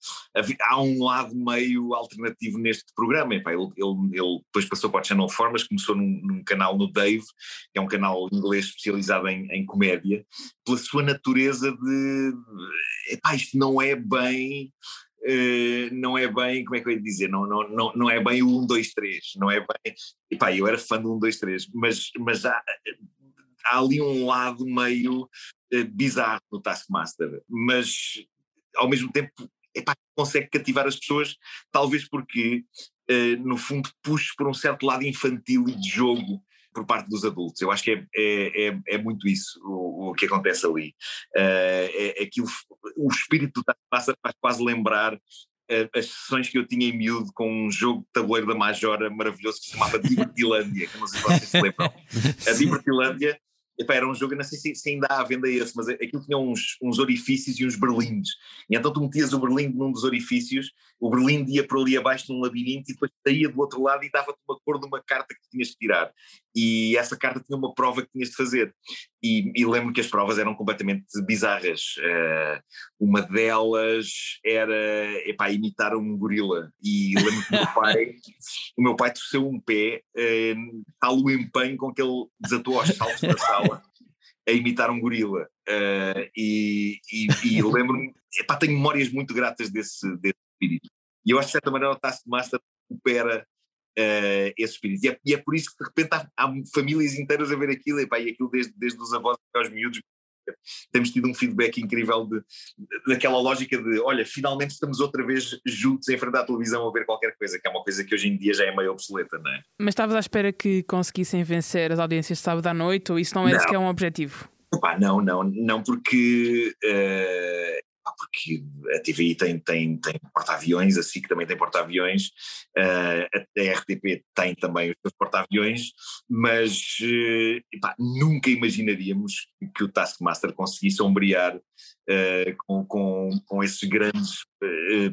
há um lado meio alternativo neste programa. Epá, ele, ele, ele depois passou para o Channel 4, mas começou num, num, canal no Dave, que é um canal inglês especializado em, em comédia, pela sua natureza de epá, isto não é bem. Uh, não é bem, como é que eu ia dizer, não, não, não, não é bem o 1, 2, 3, não é bem, epá, eu era fã do 1, 2, 3, mas, mas há, há ali um lado meio uh, bizarro no Taskmaster, mas ao mesmo tempo epá, consegue cativar as pessoas, talvez porque uh, no fundo puxa por um certo lado infantil e de jogo por parte dos adultos. Eu acho que é, é, é, é muito isso o, o, que acontece ali. Uh, é, aquilo, o espírito do Taskmaster faz quase lembrar as sessões que eu tinha em miúdo com um jogo de tabuleiro da Majora maravilhoso que se chamava (laughs) Divertilândia, que não sei se vocês se lembram. A Divertilândia Epá, era um jogo, não sei se, se, ainda há venda esse, mas aquilo tinha uns, uns orifícios e uns berlindes. E então tu metias o berlinde num dos orifícios, o berlinde ia por ali abaixo num labirinto e depois saía do outro lado e dava-te uma cor de uma carta que tinhas de tirar. E essa carta tinha uma prova que tinhas de fazer. E, e lembro que as provas eram completamente bizarras. Uh, uma delas era epá, imitar um gorila. E lembro que o meu (laughs) pai, o meu pai torceu um pé, uh, tal o empenho com que ele desatou aos saltos da sala a imitar um gorila. Uh, e, e, e lembro-me, tenho memórias muito gratas desse, desse espírito. E eu acho que de certa maneira o Taskmaster recupera uh, esse espírito. E é, e é, por isso que de repente há, há famílias inteiras a ver aquilo, e, pá, e aquilo desde, desde os avós até aos miúdos. Temos tido um feedback incrível de, daquela lógica de olha, finalmente estamos outra vez juntos em frente à televisão a ver qualquer coisa, que é uma coisa que hoje em dia já é meio obsoleta, não é? Mas estavas à espera que conseguissem vencer as audiências de sábado à noite, ou isso não é sequer um objetivo? Opa, não, não, não, porque uh, porque a TVI tem, tem, tem porta-aviões, a SIC também tem porta-aviões, uh, a RTP tem também os seus porta-aviões, mas uh, epá, nunca imaginaríamos que o Taskmaster conseguisse ombrear uh, com, com, com esses grandes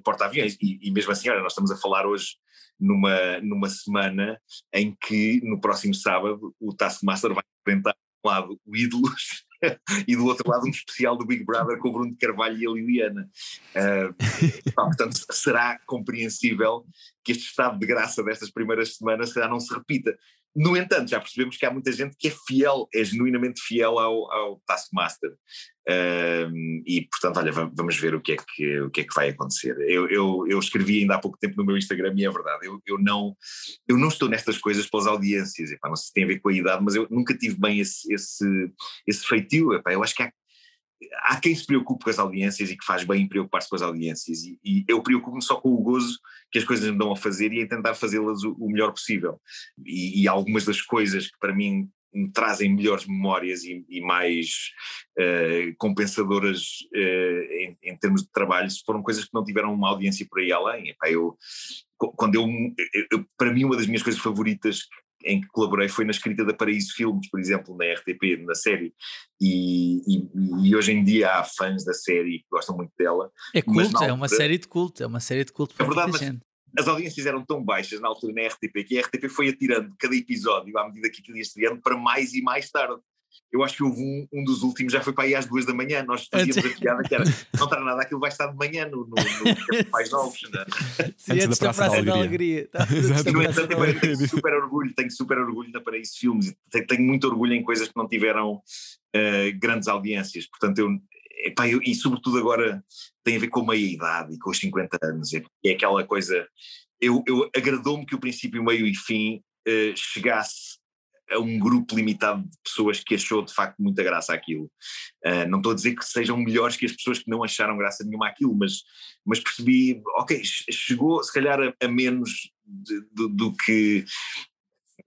porta-aviões. E, e mesmo assim, olha, nós estamos a falar hoje numa, numa semana em que no próximo sábado o Taskmaster vai enfrentar um lado o Ídolos (laughs) e do outro lado um especial do Big Brother com o Bruno de Carvalho e a Liliana. Uh, portanto, será compreensível que este estado de graça destas primeiras semanas já não se repita. No entanto, já percebemos que há muita gente que é fiel, é genuinamente fiel ao, ao Taskmaster. Um, e, portanto, olha, vamos ver o que é que, o que, é que vai acontecer. Eu, eu, eu escrevi ainda há pouco tempo no meu Instagram e é verdade, eu, eu, não, eu não estou nestas coisas pelas audiências, epá, não sei se tem a ver com a idade, mas eu nunca tive bem esse, esse, esse feitio. Epá, eu acho que há, há quem se preocupe com as audiências e que faz bem em preocupar-se com as audiências, e, e eu preocupo-me só com o gozo que as coisas me dão a fazer e em tentar fazê-las o, o, melhor possível. E, e, algumas das coisas que para mim me trazem melhores memórias e, e mais uh, compensadoras uh, em, em, termos de trabalho foram coisas que não tiveram uma audiência por aí além. Epá, eu, quando eu, eu, para mim, uma das minhas coisas favoritas em que colaborei foi na escrita da Paraíso Filmes, por exemplo, na RTP, na série, e, e, e, hoje em dia há fãs da série que gostam muito dela. É culto, é uma série de culto, é uma série de culto é verdade, mas gente. As audiências eram tão baixas na altura na RTP que a RTP foi atirando cada episódio à medida que aquilo ia estreando para mais e mais tarde eu acho que houve um, um dos últimos, já foi para aí às duas da manhã, nós fazíamos a piada que era, não está nada, aquilo vai estar de manhã no, no, no mais novos, não é? Sim, antes, antes da Praça, da, praça da Alegria. (laughs) Da Alegria. no entanto, eu tenho super orgulho, tenho super orgulho da Paraíso Filmes, tenho, tenho muito orgulho em coisas que não tiveram uh, grandes audiências, portanto eu, epá, eu, e sobretudo agora tem a ver com a meia-idade e com os 50 anos, é, é aquela coisa, eu, eu agradou-me que o princípio, meio e fim uh, chegasse a um grupo limitado de pessoas que achou de facto muita graça aquilo. Uh, não estou a dizer que sejam melhores que as pessoas que não acharam graça nenhuma aquilo, mas, mas percebi, ok, chegou se calhar a, a menos de, de, do que.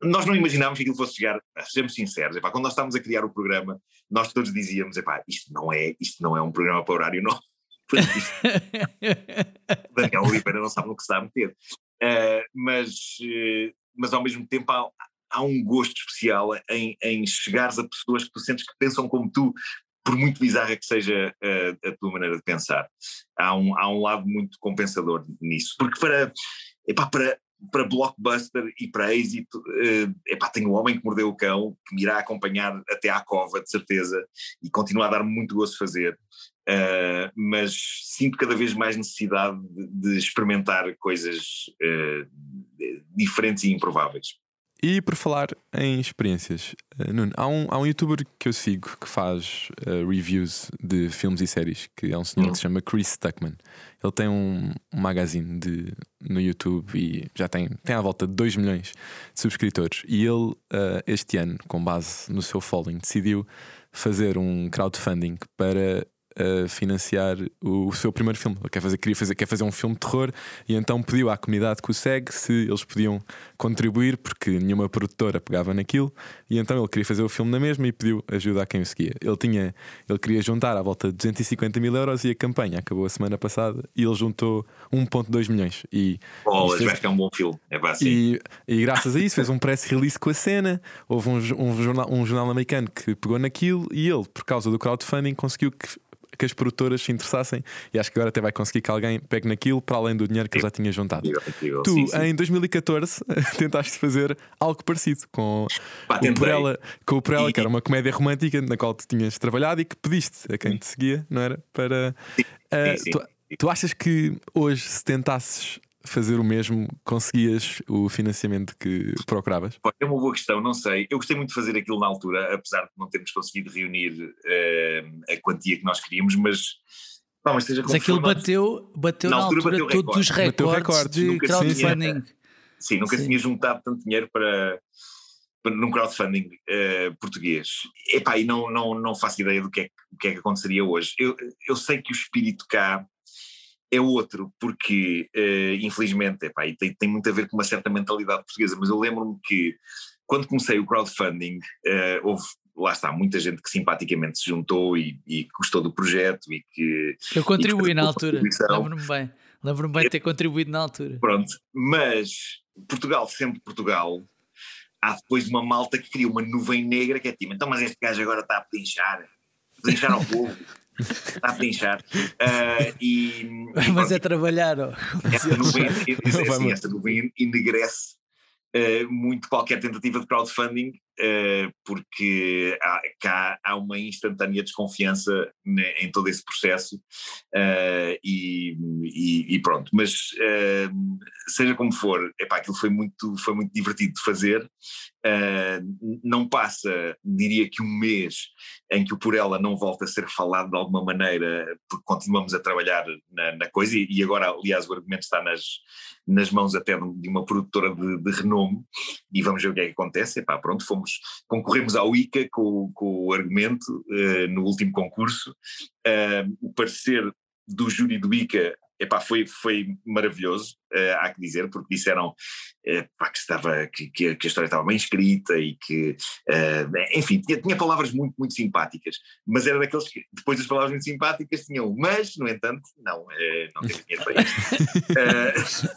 Nós não imaginávamos que aquilo fosse chegar, sejamos sinceros, epá, quando nós estávamos a criar o programa, nós todos dizíamos, epá, isto não é, isto não é um programa para horário não. (laughs) (laughs) Daniel Oliveira não sabe no que se está a meter. Uh, mas, uh, mas ao mesmo tempo há, há um gosto especial em, em chegares a pessoas que tu sentes que pensam como tu, por muito bizarra que seja a, eh, a tua maneira de pensar. Há um, há um lado muito compensador nisso. Porque para, epá, para, para blockbuster e para êxito, uh, epá, tenho o Homem que Mordeu o Cão, que me irá acompanhar até à cova, de certeza, e continua a dar muito gosto fazer. Uh, mas sinto cada vez mais necessidade de, de experimentar coisas uh, diferentes e improváveis. E por falar em experiências, uh, Nuno, há um, há um youtuber que eu sigo que faz uh, reviews de filmes e séries, que é um senhor uhum. que se chama Chris Tuckman. Ele tem um, um magazine de, no YouTube e já tem, tem à volta de 2 milhões de subscritores. E ele, uh, este ano, com base no seu following, decidiu fazer um crowdfunding para a financiar o, o, seu primeiro filme. Ele quer fazer, queria fazer, quer fazer um filme de terror e então pediu à comunidade que o segue se eles podiam contribuir, porque nenhuma produtora pegava naquilo, e então ele queria fazer o filme na mesma e pediu ajuda a quem o seguia. Ele tinha, ele queria juntar à volta de 250 mil euros e a campanha acabou a semana passada e ele juntou 1,2 milhões. E, oh, fez... que é um bom filme, é assim. E, e graças a isso fez um press release com a cena. Houve um, um, jornal, um jornal americano que pegou naquilo e ele, por causa do crowdfunding, conseguiu que que as produtoras se interessassem e acho que agora até vai conseguir que alguém pegue naquilo para além do dinheiro que ele já tinha juntado. tu, sim, sim. em 2014, (laughs) tentaste fazer algo parecido com, o Por Ela, com o Por Ela, que era uma comédia romântica na qual tu tinhas trabalhado e que pediste a quem te seguia, não era? Para. Uh, tu, tu achas que hoje, se tentasses fazer o mesmo, conseguias o financiamento que procuravas? É uma boa questão, não sei. Eu gostei muito de fazer aquilo na altura, apesar de não termos conseguido reunir uh, a quantia que nós queríamos, mas. Não, mas, seja mas aquilo foi, bateu, bateu na, na altura, altura bateu todos os recordes, recordes de nunca crowdfunding. Tinha, sim, nunca sim. tinha juntado tanto dinheiro para, para num crowdfunding uh, português. Epá, e não, não, não faço ideia do que, é, do que é que aconteceria hoje. Eu, eu sei que o espírito cá é outro, porque uh, infelizmente, epá, tem, tem muito a ver com uma certa mentalidade portuguesa, mas eu lembro-me que quando comecei o crowdfunding, uh, houve, lá está, muita gente que simpaticamente se juntou e, e gostou do projeto e que. Eu contribuí na altura, lembro-me bem, lembro-me bem de ter contribuído na altura. Pronto, mas Portugal, sempre Portugal, há depois uma malta que cria uma nuvem negra que é tipo, então, mas este gajo agora está a pedinchar, pedinchar ao povo. (laughs) Está a pinchar. Uh, e, Mas é trabalhar. Essa nuvem, (laughs) assim, essa nuvem enegrece uh, muito qualquer tentativa de crowdfunding porque há, cá há uma instantânea desconfiança né, em todo esse processo uh, e, e, e, pronto, mas uh, seja como for, epá, aquilo foi muito, foi muito divertido de fazer, não passa, diria que um mês em que o Por Ela não volta a ser falado de alguma maneira, porque continuamos a trabalhar na, na coisa e, e, agora aliás o argumento está nas, nas mãos até de uma produtora de, de renome e vamos ver o que é que acontece, epá, pronto, fomos concorremos ao ICA com, com o argumento uh, no último concurso. Uh, o parecer do júri do ICA epá, foi, foi maravilhoso, uh, há que dizer, porque disseram que, estava, que, que, a história estava bem escrita e que, uh, enfim, tinha, tinha, palavras muito, muito simpáticas, mas era daqueles que, depois das palavras muito simpáticas, tinham, mas, no entanto, não, não teve dinheiro para isto. (laughs)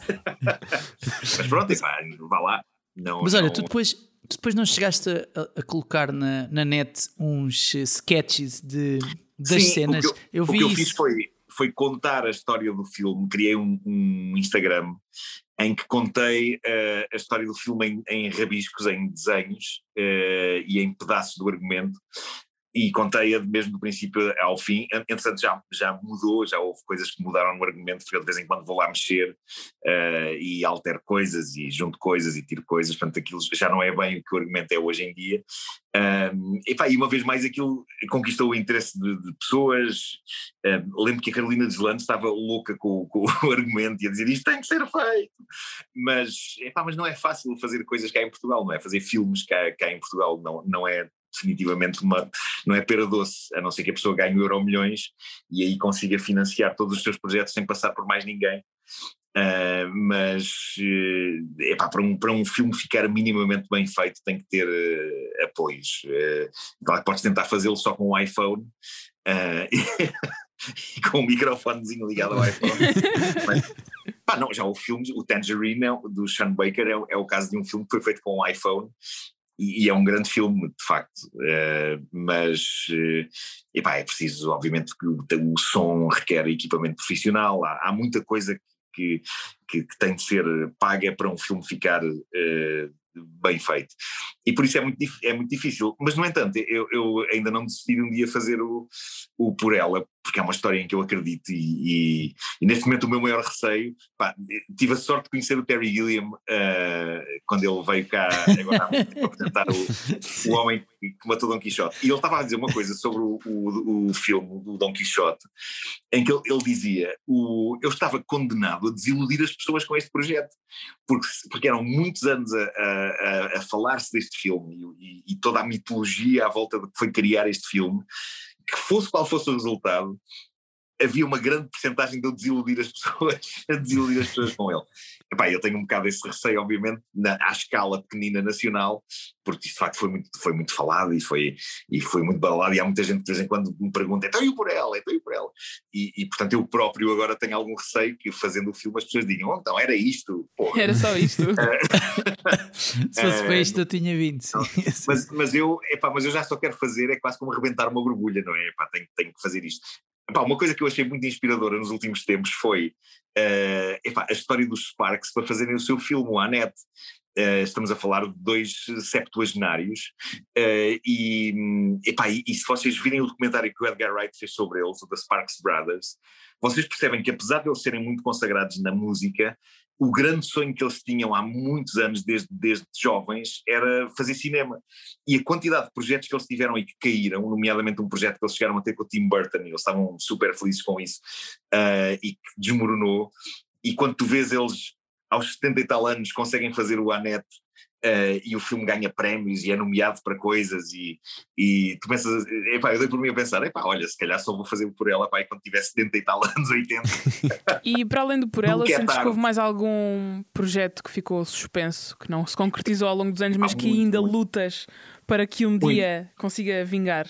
(laughs) mas pronto, epá, vá lá. Não, mas olha, não... tu depois depois não chegaste a, a colocar na, na, net uns sketches de, das Sim, cenas? O que eu, eu vi o que eu isso. fiz foi, foi contar a história do filme. Criei um, um Instagram em que contei uh, a história do filme em, em rabiscos, em desenhos uh, e em pedaços do argumento e contei-a mesmo do princípio ao fim. Entretanto, já, já mudou, já houve coisas que mudaram no argumento, porque eu de vez em quando vou lá mexer uh, e altero coisas e junto coisas e tiro coisas, portanto, aquilo já não é bem o que o argumento é hoje em dia. E, pá, e uma vez mais aquilo conquistou o interesse de, de pessoas. Lembro que a Carolina Deslandes estava louca com, com, o (laughs) argumento e a dizer isto tem que ser feito. Mas, epá, mas não é fácil fazer coisas cá em Portugal, não é? Fazer filmes cá, cá em Portugal não, não é definitivamente uma, não é pera doce, a não ser que a pessoa ganhe euro milhões e aí consiga financiar todos os seus projetos sem passar por mais ninguém. Uh, mas uh, epá, para, um, para um filme ficar minimamente bem feito tem que ter uh, apoios. Uh, claro que podes tentar fazê-lo só com o iPhone uh, (laughs) e com o microfonezinho ligado ao iPhone. mas, pá, não, já o filme, o Tangerine do Sean Baker é, é, o caso de um filme que foi feito com o iPhone e, é um grande filme, de facto, uh, mas uh, epá, é preciso, obviamente, que o, o, som requer equipamento profissional, há, há muita coisa que, que, que tem de ser paga para um filme ficar uh, bem feito. E por isso é muito, é muito difícil. Mas, no entanto, eu, eu ainda não decidi um dia fazer o, o Por Ela, porque é uma história em que eu acredito. E, e, e neste momento, o meu maior receio. Pá, tive a sorte de conhecer o Terry Gilliam uh, quando ele veio cá agora para apresentar o, o (laughs) Homem que matou Dom Quixote. E ele estava a dizer uma coisa sobre o, o, o filme do Dom Quixote, em que ele, ele dizia: o, eu estava condenado a desiludir as pessoas com este projeto, porque, porque eram muitos anos a, a, a falar-se deste filme e, e, toda a mitologia à volta de que foi criar este filme, que fosse qual fosse o resultado, havia uma grande porcentagem de eu desiludir as pessoas, (laughs) a desiludir as pessoas com ele. Epá, eu tenho um bocado esse receio, obviamente, na, à escala pequenina nacional, porque isto de facto foi muito, foi muito falado e foi, e foi muito balado, e há muita gente que de vez em quando me pergunta, então eu por ela, então eu por ela. E, e, portanto eu próprio agora tenho algum receio que fazendo o filme as pessoas digam, oh, então era isto. Porra. Era só isto. (laughs) Se fosse para isto eu tinha vindo. Mas, mas, eu, epá, mas eu já só quero fazer, é quase como arrebentar uma borbulha, não é? Epá, tenho, tenho que fazer isto. Epá, uma coisa que eu achei muito inspiradora nos últimos tempos foi uh, epá, a história dos Sparks para fazerem o seu filme, o Annette. Uh, estamos a falar de dois septuagenários uh, e, epá, e, e, se vocês virem o documentário que o Edgar Wright fez sobre eles, o The Sparks Brothers, vocês percebem que apesar de eles serem muito consagrados na música, o grande sonho que eles tinham há muitos anos, desde, desde jovens, era fazer cinema. E a quantidade de projetos que eles tiveram e que caíram, nomeadamente um projeto que eles chegaram a ter com o Tim Burton, e eles estavam super felizes com isso, uh, e que desmoronou. E quando tu vês eles aos 70 e tal anos conseguem fazer o Annette Uh, e o filme ganha prémios e é nomeado para coisas e, e tu pensas, epá, eu dei por mim a pensar, epá, olha, se calhar só vou fazer por ela epá, quando tiver 70 e tal (laughs) anos, 80. e para além do por ela, é sentes que houve mais algum projeto que ficou suspenso, que não se concretizou ao longo dos anos, mas que muito, ainda muito. lutas para que um muito. dia consiga vingar?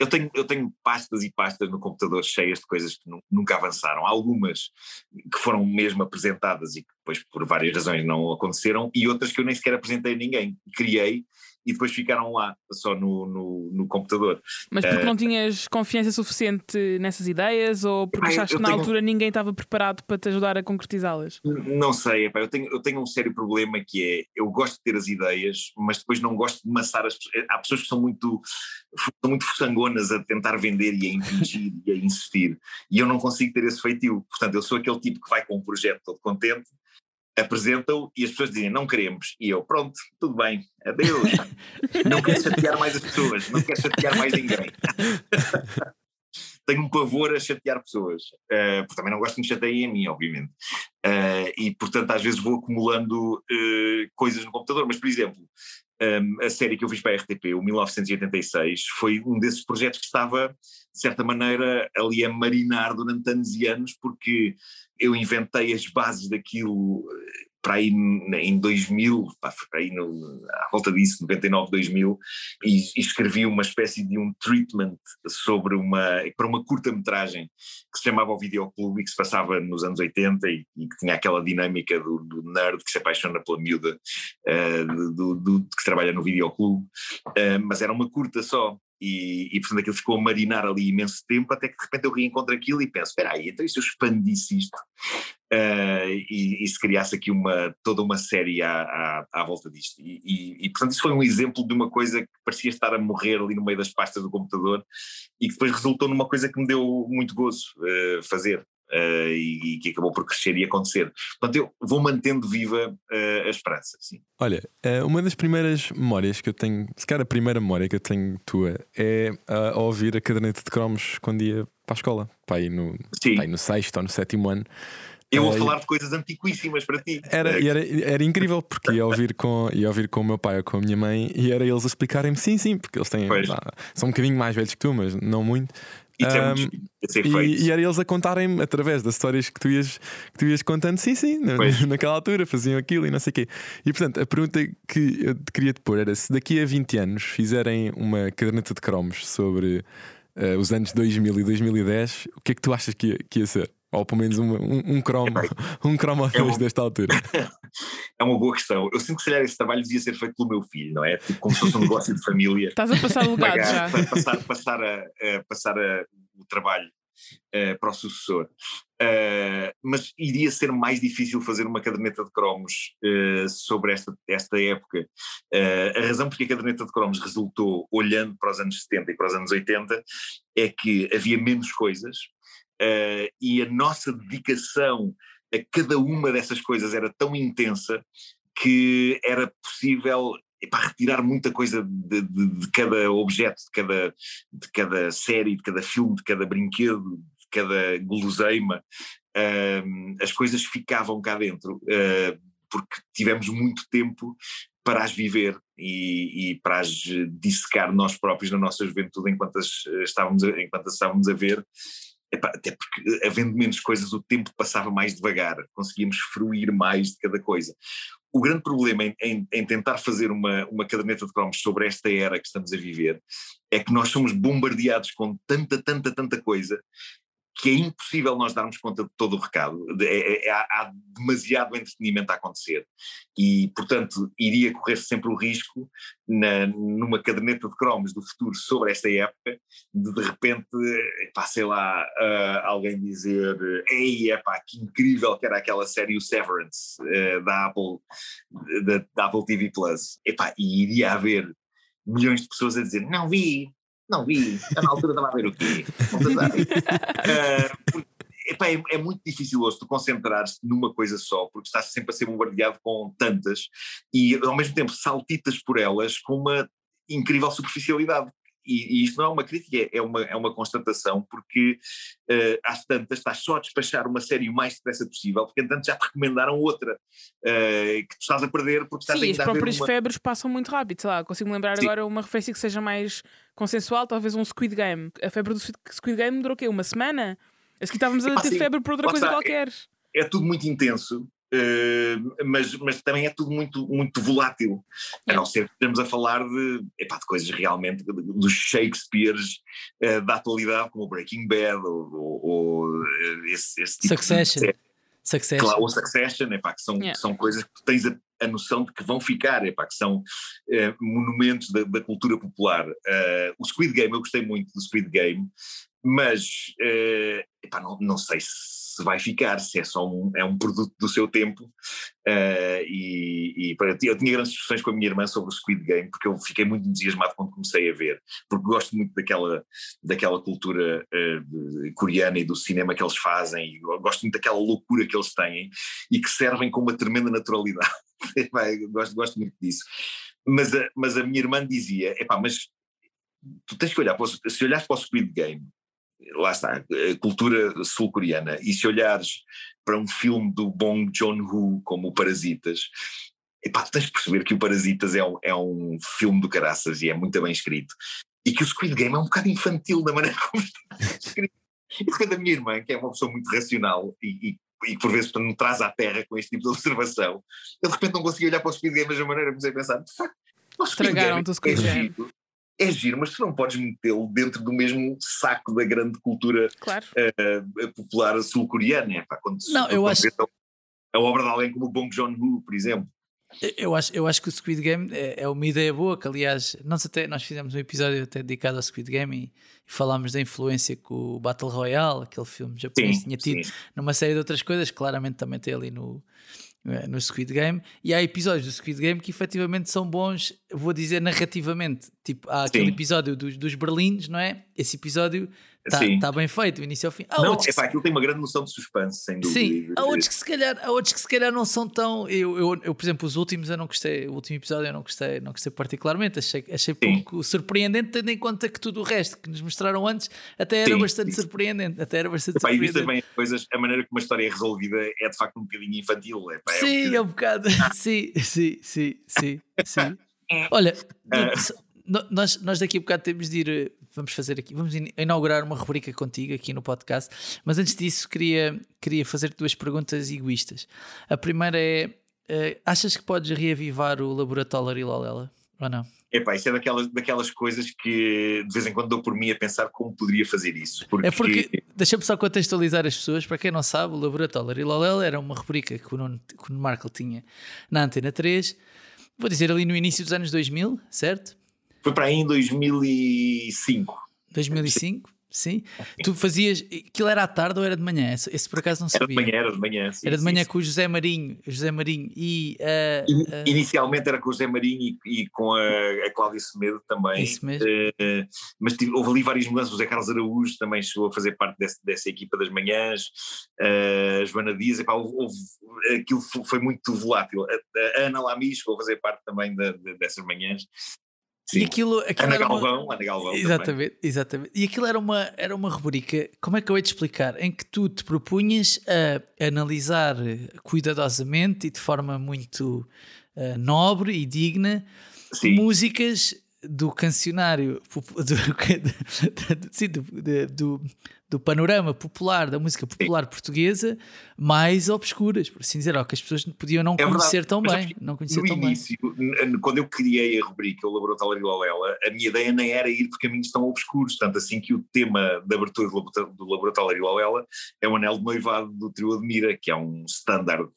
Eu tenho, eu tenho pastas e pastas no computador cheias de coisas que nunca avançaram. Algumas que foram mesmo apresentadas e que depois, por várias razões, não aconteceram, e outras que eu nem sequer apresentei a ninguém. Criei e depois ficaram lá, só no, no, no computador. Mas porque uh, não tinhas confiança suficiente nessas ideias ou porque achaste que na tenho... altura ninguém estava preparado para te ajudar a concretizá-las? Não sei, epá, eu, tenho, eu tenho um sério problema que é, eu gosto de ter as ideias, mas depois não gosto de massar as pessoas. Há pessoas que são muito, são muito fuçangonas a tentar vender e a impingir (laughs) e a insistir, e eu não consigo ter esse feitio. Portanto, eu sou aquele tipo que vai com um projeto todo contente, apresentam e as pessoas dizem não queremos. E eu, pronto, tudo bem, adeus. não quero chatear mais as pessoas, não quero chatear mais ninguém. Tenho um pavor a chatear pessoas, uh, porque também não gosto de me chatearem a mim, obviamente. Uh, e portanto, às vezes vou acumulando uh, coisas no computador, mas por exemplo, um, a série que eu fiz para a RTP, o 1986, foi um desses projetos que estava, de certa maneira, ali a marinar durante anos e anos, porque eu inventei as bases daquilo para aí em 2000, para aí no, à volta disso, 99, 2000, e, e, escrevi uma espécie de um treatment sobre uma, para uma curta-metragem que se chamava O Videoclube e que se passava nos anos 80 e, e que tinha aquela dinâmica do, do, nerd que se apaixona pela miúda uh, do, do, que trabalha no videoclube, uh, mas era uma curta só, e, e portanto aquilo ficou a marinar ali imenso tempo, até que de repente eu reencontro aquilo e penso, espera aí, então e se eu expandisse isto uh, e, e, se criasse aqui uma, toda uma série à, à, à volta disto? E, e, e, portanto isso foi um exemplo de uma coisa que parecia estar a morrer ali no meio das pastas do computador e que depois resultou numa coisa que me deu muito gozo uh, fazer uh, e, e, que acabou por crescer e acontecer. Portanto, eu vou mantendo viva uh, a esperança. Sim. Olha, uh, uma das primeiras memórias que eu tenho, se calhar a primeira memória que eu tenho tua, é a ouvir a caderneta de cromos quando ia para a escola, para aí no, para aí no sexto ou no sétimo ano. Eu vou falar de coisas antiquíssimas para ti. Era, era, era incrível porque ia ouvir, com, ia ouvir com o meu pai ou com a minha mãe e era eles a explicarem-me sim, sim, porque eles têm. são um bocadinho mais velhos que tu, mas não muito. Isso é muito um, e, e, era eles a contarem-me através das histórias que tu ias, que tu ias contando, sim, sim, na, (laughs) naquela altura faziam aquilo e não sei o quê. E portanto, a pergunta que eu queria te pôr era se daqui a 20 anos fizerem uma caderneta de cromos sobre uh, os anos 2000 e 2010, o que é que tu achas que ia, que ia ser? Ou pelo menos um, um, um cromo, (laughs) um cromo a é uma... desta altura. (laughs) é uma boa questão. Eu sinto que se calhar esse trabalho devia ser feito pelo meu filho, não é? Tipo como se fosse um negócio de família. (laughs) Estás a passar o legado já. Passar, passar, a, a, passar a, o trabalho uh, para o sucessor. Uh, mas iria ser mais difícil fazer uma caderneta de cromos uh, sobre esta, esta época. a razão porque a caderneta de cromos resultou, olhando para os anos 70 e para os anos 80, é que havia menos coisas e a nossa dedicação a cada uma dessas coisas era tão intensa que era possível para retirar muita coisa de, de, de, cada objeto, de cada, de cada série, de cada filme, de cada brinquedo, de cada guloseima, uh, as coisas ficavam cá dentro, uh, porque tivemos muito tempo para as viver e, e, para as dissecar nós próprios na nossa juventude enquanto as estávamos a, enquanto as estávamos a ver. Epá, até porque havendo menos coisas o tempo passava mais devagar, conseguíamos fruir mais de cada coisa. O grande problema em, em, em, tentar fazer uma, uma caderneta de cromos sobre esta era que estamos a viver é que nós somos bombardeados com tanta, tanta, tanta coisa que é impossível nós darmos conta de todo o recado. É, é, há demasiado entretenimento a acontecer. E, portanto, iria correr sempre o risco, na, numa caderneta de cromos do futuro sobre esta época, de de repente, pá, sei lá, uh, alguém dizer: Ei, é pá, que incrível que era aquela série o Severance uh, da, Apple, da, da, Apple TV Plus. Epá, e iria haver milhões de pessoas a dizer: Não vi, não vi, na altura estava a ver o quê? uh, (laughs) epá, é, é, muito difícil hoje tu concentrares numa coisa só, porque estás sempre a ser bombardeado com tantas e ao mesmo tempo saltitas por elas com uma incrível superficialidade e, e, isto não é uma crítica, é, é uma, é uma constatação, porque uh, às tantas estás só a despachar uma série o mais depressa possível, porque entanto já te recomendaram outra uh, que tu estás a perder porque estás Sim, a as próprias uma... febres passam muito rápido, sei lá, consigo lembrar Sim. agora uma referência que seja mais consensual, talvez um Squid Game. A febre do Squid Game durou o quê? Uma semana? A que estávamos a ter febre por outra coisa está, qualquer. É, é tudo muito intenso Uh, mas, mas também é tudo muito, muito volátil, a não ser que estamos a falar de, epá, de coisas realmente dos Shakespeares uh, da atualidade, como o Breaking Bad ou, ou, ou eh, esse, esse, tipo Succession. de. Succession. Claro, ou Succession, epá, que são, yeah. são coisas que tens a, a, noção de que vão ficar, epá, que são monumentos da, da, cultura popular. o Squid Game, eu gostei muito do Squid Game, mas epá, não, não sei se vai ficar, se é só um, é um produto do seu tempo. Uh, e, e eu tinha grandes discussões com a minha irmã sobre o Squid Game, porque eu fiquei muito entusiasmado quando comecei a ver, porque gosto muito daquela, daquela cultura uh, coreana e do cinema que eles fazem, e gosto muito daquela loucura que eles têm e que servem com uma tremenda naturalidade. (laughs) gosto, gosto muito disso. Mas a, mas a minha irmã dizia: epá, mas tu tens que olhar, se olhares para o Squid Game lá está, a cultura sul-coreana, e se olhares para um filme do Bong Joon-ho como o Parasitas, epá, tens de perceber que o Parasitas é um, é um filme do caraças e é muito bem escrito, e que o Squid Game é um bocado infantil da maneira (laughs) como está escrito. E portanto a minha irmã, que é uma pessoa muito racional e, e, e por vezes me traz à terra com este tipo de observação, eu de repente não conseguia olhar para o Squid Game da mesma maneira, comecei a pensar, de facto, Estragaram-te o Squid é Game é giro, mas tu não podes metê-lo dentro do mesmo saco da grande cultura claro. uh, popular sul-coreana. É, quando não, eu acho... a obra de alguém como o Bong Joon-ho, por exemplo. Eu acho, eu acho que o Squid Game é, é uma ideia boa, que aliás, nós, até, nós fizemos um episódio até dedicado ao Squid Game e, e falámos da influência que o Battle Royale, aquele filme japonês, sim, tinha tido sim. numa série de outras coisas, claramente também tem ali no? No Squid Game, e há episódios do Squid Game que efetivamente são bons, vou dizer narrativamente. Tipo, há aquele Sim. episódio dos, dos Berlins, não é? Esse episódio Está tá bem feito, início ao fim. Há não, é pá, aquilo tem uma grande noção de suspense, sem dúvida. Sim, há outros que se calhar, há outros que se calhar não são tão. Eu, eu, eu, por exemplo, os últimos eu não gostei, o último episódio eu não gostei, não gostei particularmente, achei, achei pouco surpreendente, tendo em conta que tudo o resto que nos mostraram antes até era sim, bastante sim. surpreendente. Até era bastante epá, surpreendente. E também coisas, a maneira como a história é resolvida é de facto um bocadinho infantil. Epá, é sim, um bocadinho... é um bocado. (laughs) sim, sim, sim, sim, sim. (laughs) Olha, uh, nós, nós daqui a bocado temos de ir vamos fazer aqui, vamos inaugurar uma rubrica contigo aqui no podcast, mas antes disso queria, queria fazer duas perguntas egoístas. A primeira é: uh, achas que podes reavivar o laboratório Lolela ou não? Epá, isso é daquelas, daquelas coisas que de vez em quando dou por mim a pensar como poderia fazer isso. Porque... É porque, deixa-me só contextualizar as pessoas, para quem não sabe, o Laboratório Lolela era uma rubrica que o Nuno, que o Markle tinha na Antena 3, vou dizer ali no início dos anos 2000, certo? Foi para aí em 2005. 2005? Sim. Tu fazias. Aquilo era à tarde ou era de manhã? Esse, esse por acaso não Era sabia. de manhã, era de manhã. sim, Era de manhã sim. com o José Marinho, José Marinho e. In- ah, Inicialmente era com o José Marinho e, e com a, a Cláudia Semedo também. Isso mesmo. Eh, mas tive- houve ali várias mudanças. O José Carlos Araújo também chegou a fazer parte desse- dessa equipa das manhãs. a Joana Dias, epá, houve, houve- aquilo fo- foi muito volátil. A, a Ana Lamy chegou a fazer parte também da- da- dessas manhas. e Sim. aquilo. aquilo Ana era uma- Galvão, Ana Galvão. também. Exatamente, exatamente. E aquilo era uma, era uma rubrica, como é que eu hei de explicar? Em que tu te propunhas a analisar cuidadosamente e de forma muito ah, nobre e digna Sim. músicas do cancionário (laughs) do, (laughs) do, sim, do, do- do panorama popular, da música popular portuguesa, mais obscuras, por assim dizer, ou que as pessoas podiam não É verdade, conhecer tão mas bem. Não conhecer No tão bem. início, n- quando eu criei a rubrica O Laboratório Lolela, a minha ideia nem era ir por caminhos tão obscuros, tanto assim que o tema de abertura do Laboratório- Lolela é o anel de noivado do trio Admira, que é um standard.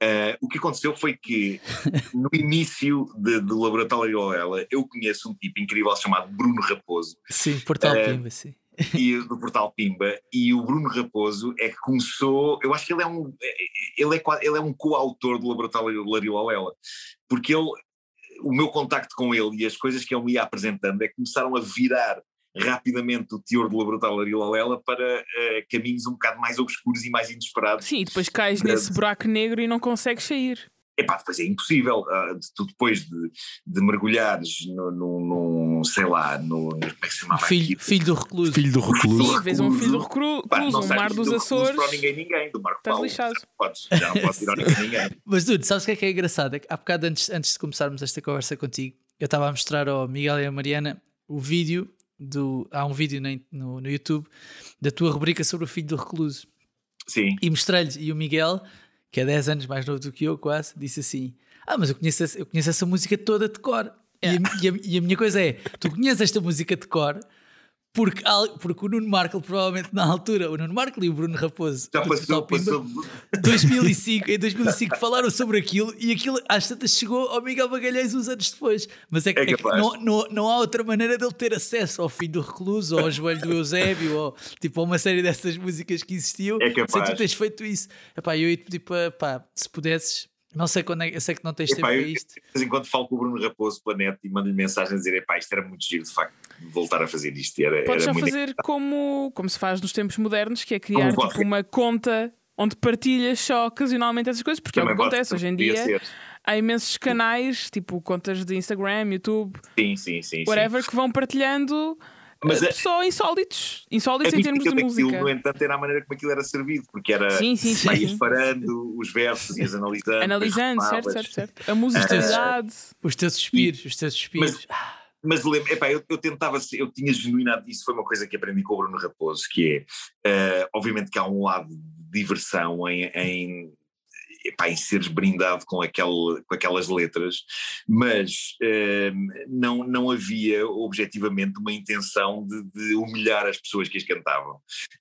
Ah, o que aconteceu foi que (laughs) no início do Laboratório Lolela eu conheço um tipo incrível chamado Bruno Raposo, Sim, Portal Eh, Pimba, sim. E do portal Pimba e o Bruno Raposo é que começou, eu acho que ele é um ele é, ele é um coautor do Laboratório Lariola porque ele o meu contacto com ele e as coisas que ele me ia apresentando é que começaram a virar rapidamente o teor do Laboratório Lariola para eh, caminhos um bocado mais obscuros e mais inesperados Sim, e depois cais nesse buraco negro e não consegues sair. Epá, depois é impossível. ah, de- tu depois de, de mergulhares no- sei lá, no, como é que se chamava Filho, aquilo? filho do recluso. Filho do recluso. Sim, vês um filho do recru- Pá, recluso, não um mar do dos recluso Açores. Para ninguém, ninguém, do Marco Estás Paulo. lixado. Já não podes, já não podes ir ao ninguém, ninguém. (laughs) Mas, Dude, sabes o que é que é engraçado? É que há bocado antes, antes de começarmos esta conversa contigo, eu estava a mostrar ao Miguel e à Mariana o vídeo do. Há um vídeo no, no YouTube da tua rubrica sobre o filho do recluso. Sim. E mostrei-lhes, e o Miguel, que é 10 anos mais novo do que eu, quase, disse assim: Ah, mas eu conheço, essa- eu conheço essa música toda de cor. E, a, e a- e a minha coisa é: tu conheces esta música de cor porque, porque o Nuno Marco, provavelmente na altura, o Nuno Marco e o Bruno Raposo, Já passou, Pimba, passou. 2005, em 2005 falaram sobre aquilo e aquilo às tantas chegou ao Miguel Magalhães uns anos depois. Mas é que, É é que não, não, não há outra maneira dele ter acesso ao fim do recluso, ou ao joelho do Eusébio, ou tipo a uma série dessas músicas que existiam. É capaz. Sei que tu tens feito isso. Epá, eu ia te pedir para, pá, se pudesses, não sei quando é, eu sei que não tens tempo Epá, para eu, de isto. vez em quando falo com o Bruno Raposo pela net e mando-lhe mensagem a dizer: epá, isto era muito giro, de facto, voltar a fazer isto. Era, Podes era já muito fazer como, como se faz nos tempos modernos, que é criar tipo, uma conta onde partilhas só ocasionalmente essas coisas, porque é o que Também acontece hoje em dia. ser. Há imensos canais, tipo contas de Instagram, YouTube, Sim, sim, sim. sim. whatever, que vão partilhando Mas eh, a- só insólitos. Insólitos em termos de daquilo, música. no entanto, era a maneira como aquilo era servido, porque era Sim, sim, sim. sim. parando os versos, ias analisando. Analisando, depois certo, certo, certo. A musicalidade. Os teus suspiros, os teus suspiros. Mas lembro, epá, eu, eu tentava, ser- eu tinha genuinidade, isso foi uma coisa que aprendi com o Bruno Raposo, que é, eh, obviamente que há um lado de diversão em, em, epá, em seres brindado com, aquele, com aquelas letras, mas eh, não, não havia objetivamente uma intenção de, de humilhar as pessoas que as cantavam.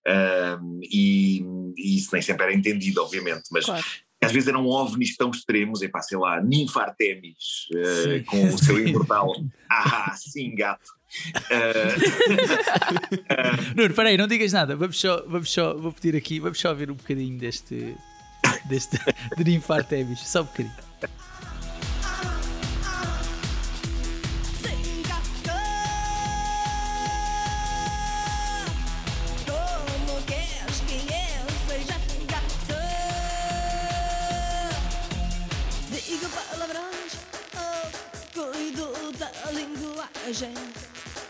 Ah, e, e isso nem sempre era entendido, obviamente, mas Claro. às vezes eram ovnis tão extremos, epá, sei lá, Ninfa Artemis, eh, Sim. com o seu (laughs) imortal, ah, sim, gato. (laughs) (laughs) Eh, Nuno, espera aí, não digas nada. Vamos só, vamos só, vou pedir aqui, vamos só ouvir um bocadinho deste, deste (laughs) de Ninfartemis, só um bocadinho. Oh,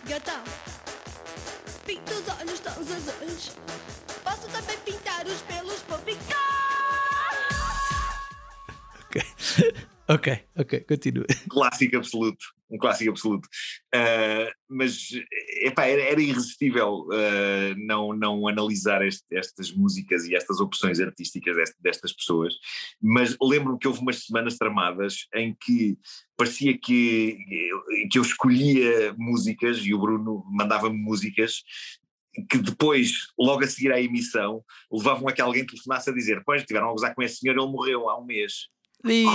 Gatão Pinto os olhos tão azuis Posso também pintar os pelos ok, ok, continua. clássico absoluto, um clássico absoluto. Uh, mas epá, era, era irresistível uh, não, não analisar este- estas músicas e estas opções artísticas dest- destas pessoas. Mas lembro-me que houve umas semanas tramadas em que parecia que, que eu escolhia músicas e o Bruno mandava-me músicas. Que depois, logo a seguir à emissão, levavam a que alguém telefonasse a dizer: Pois, tiveram a gozar com esse senhor, ele morreu há um mês. (laughs) E-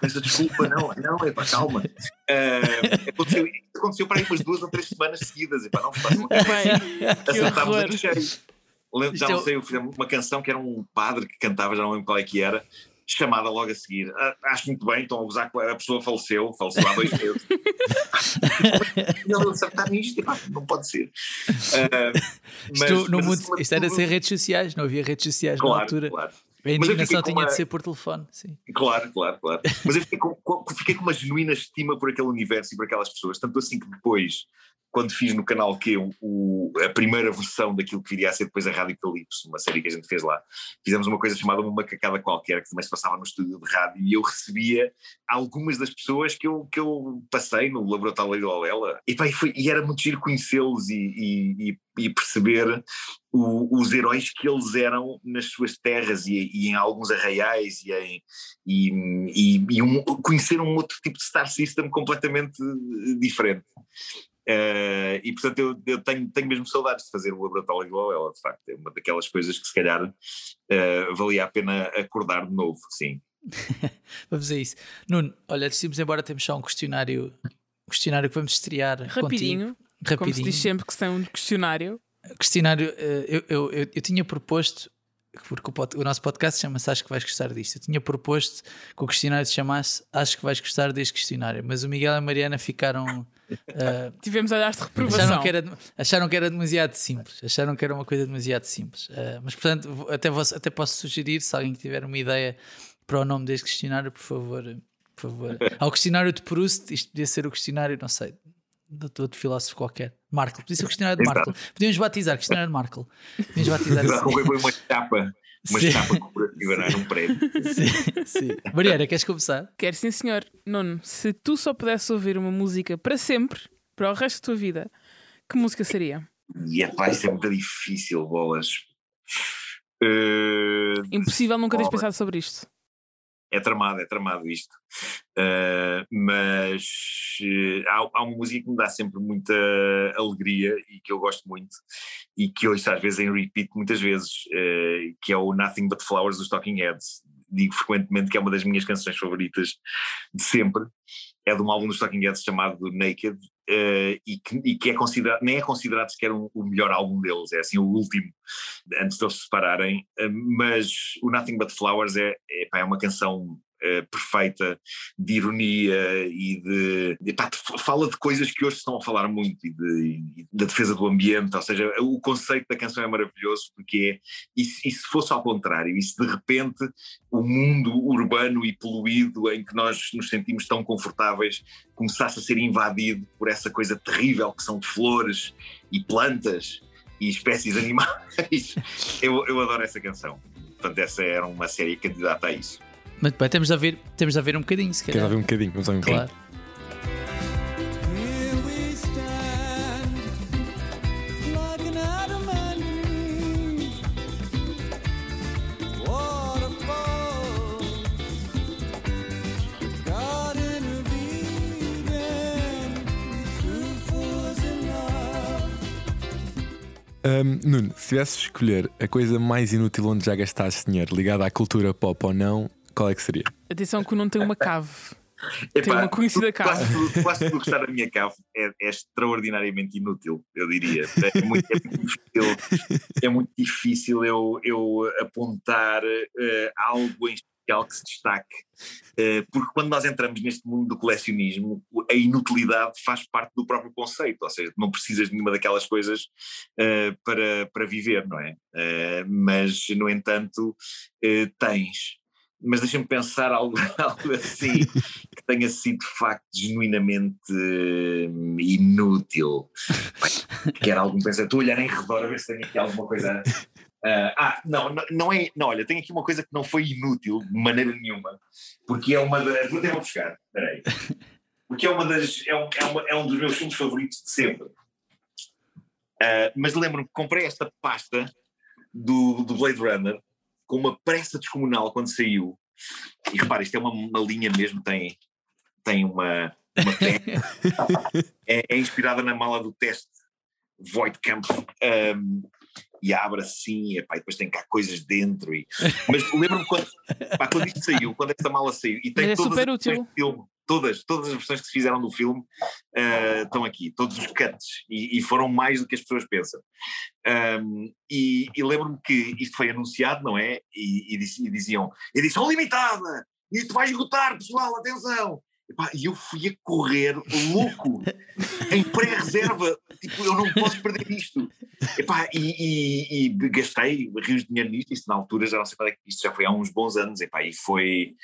essa desculpa, não, não, é pá, calma. Uh, aconteceu, aconteceu para aí umas duas ou três semanas seguidas, e pá, não Bem, que acertámos a cheio. Já Isto é não sei, eu fiz uma canção que era um padre que cantava, já não lembro qual é que era, chamada logo a seguir. Ah, acho muito bem, estão a usar a pessoa faleceu, faleceu há dois meses. (laughs) ele acertar nisto, não pode ser. Isto, mas- no mas mundo, isto era sem redes sociais, não havia redes sociais na Claro, altura. claro. A indignação tinha de uma- ser por telefone. Sim. Claro, claro, claro. Mas eu fiquei com, com- fiquei com uma genuína estima por aquele universo e por aquelas pessoas. Tanto assim que depois, quando fiz no canal Q o, a primeira versão daquilo que viria a ser depois a Rádio Calypso, uma série que a gente fez lá, fizemos uma coisa chamada Uma Macacada Qualquer, que também se passava no estúdio de rádio, e eu recebia algumas das pessoas que eu, que eu passei no Laboratório da Olela. E, pá, e, foi- e era muito giro conhecê-los e, e- e- e perceber o- os heróis que eles eram nas suas terras e, e em alguns arraiais e, em, e, e- e um- conhecer um outro tipo de Star System completamente eh, diferente. Eh, e portanto eu, eu tenho, tenho mesmo saudades de fazer o laboratório igual ela, de facto, é uma daquelas coisas que se calhar eh, valia a pena acordar de novo, sim. (laughs) Vamos a isso. Nuno, olha, decidimos embora, temos só um questionário, um questionário que vamos estrear Rapidinho, contigo. Como se Rapidinho. diz sempre que tem um questionário. questionário, eh, eu, eu, eu, eu tinha proposto, porque o, pod- o nosso podcast chama-se Acho que vais gostar disto. Eu tinha proposto que o questionário se chamasse Acho que vais gostar deste questionário, mas o Miguel e a Mariana ficaram. (laughs) eh, Tivemos olhares de reprovação. acharam, que era, acharam que era demasiado simples, acharam que era uma coisa demasiado simples. Eh, mas portanto, até, vos- até posso sugerir, se alguém tiver uma ideia para o nome deste questionário, por favor. Por favor. (laughs) Ao questionário de Proust, isto podia ser o questionário, não sei, de outro filósofo qualquer. Markle, podia ser o questionário de. Markle. Podíamos batizar questionário de Markle. Podíamos (laughs) batizar assim. Foi uma chapa, uma Sim. chapa corporativa, não é? num prédio. Sim, sim. Mariana, queres começar? Quero sim, senhor. Nuno, se tu só pudesses ouvir uma música para sempre, para o resto da tua vida, que música seria? E é pá, isso é muito difícil, bolas. Eh, Impossível nunca teres Bolas. pensado sobre isto. É tramado, é tramado isto. Uh, mas uh, há, há uma música que me dá sempre muita alegria e que eu gosto muito e que ouço às vezes em repeat muitas vezes, uh, que é o Nothing But Flowers dos Talking Heads. Digo frequentemente que é uma das minhas canções favoritas de sempre. É de um álbum dos Talking Heads chamado Naked uh, e, que, e que é considerado, nem é considerado sequer um, o melhor álbum deles, é assim o último, antes de eles se separarem. Uh, mas o Nothing But Flowers é, é, pá, é uma canção Uh, perfeita de ironia e de, fala de coisas que hoje estão a falar muito e, de, e da defesa do ambiente, ou seja, o conceito da canção é maravilhoso porque é e se, e se fosse ao contrário, e se de repente o mundo urbano e poluído em que nós nos sentimos tão confortáveis começasse a ser invadido por essa coisa terrível que são flores e plantas e espécies (laughs) animais, eu, eu adoro essa canção. Portanto, essa era uma série candidata a isso. Muito bem, temos de ouvir, temos de ouvir um bocadinho, se calhar. ouvir um bocadinho? Vamos ouvir um Claro. bocadinho. Ahm, Nuno, se tivesse de escolher a coisa mais inútil onde já gastaste dinheiro, ligada à cultura pop ou não, qual é que seria? Atenção que o Nuno tem uma cave. Epá, uma conhecida cave. Quase tudo que está na minha cave é, é extraordinariamente inútil, eu diria. É muito, é muito difícil, é muito difícil eu, eu apontar eh, algo em especial que se destaque. Eh, porque quando nós entramos neste mundo do colecionismo, a inutilidade faz parte do próprio conceito, ou seja, não precisas de nenhuma daquelas coisas eh, para, para viver, não é? Mas, no entanto, tens. Mas deixa-me pensar algo, (laughs) algo assim que tenha sido de facto genuinamente hum, inútil. Quer algum pensar, estou a olhar em redor a ver se tenho aqui alguma coisa. ah, ah, não, não, é. Não, olha, tenho aqui uma coisa que não foi inútil de maneira nenhuma, porque é uma das. Vou até vou buscar, espera aí. Porque é uma das. É um, é, uma- é um dos meus filmes favoritos de sempre. Ah, mas lembro-me que comprei esta pasta do, do Blade Runner com uma pressa descomunal quando saiu. E repara, isto é uma, uma linha mesmo, tem, tem uma, uma (laughs) é, é inspirada na mala do teste Voigtkamp. Um, e abre assim, epá, e depois tem cá coisas dentro. E... Mas lembro-me quando, pá, quando isto saiu, quando esta mala saiu, e tem Mas é todas super as útil. filme, todas, todas as versões que se fizeram do filme eh, estão aqui, todos os cuts, e, e foram mais do que as pessoas pensam. Um, e e lembro-me que isto foi anunciado, não é? E, e diziam: edição limitada, isto vai esgotar, pessoal, atenção! E eu fui a correr louco, em pré-reserva, tipo, eu não posso perder isto. Epá, e, e- e gastei rios de dinheiro nisto, isto na altura já não sei quando é que isto já foi há uns bons anos, epá, e foi,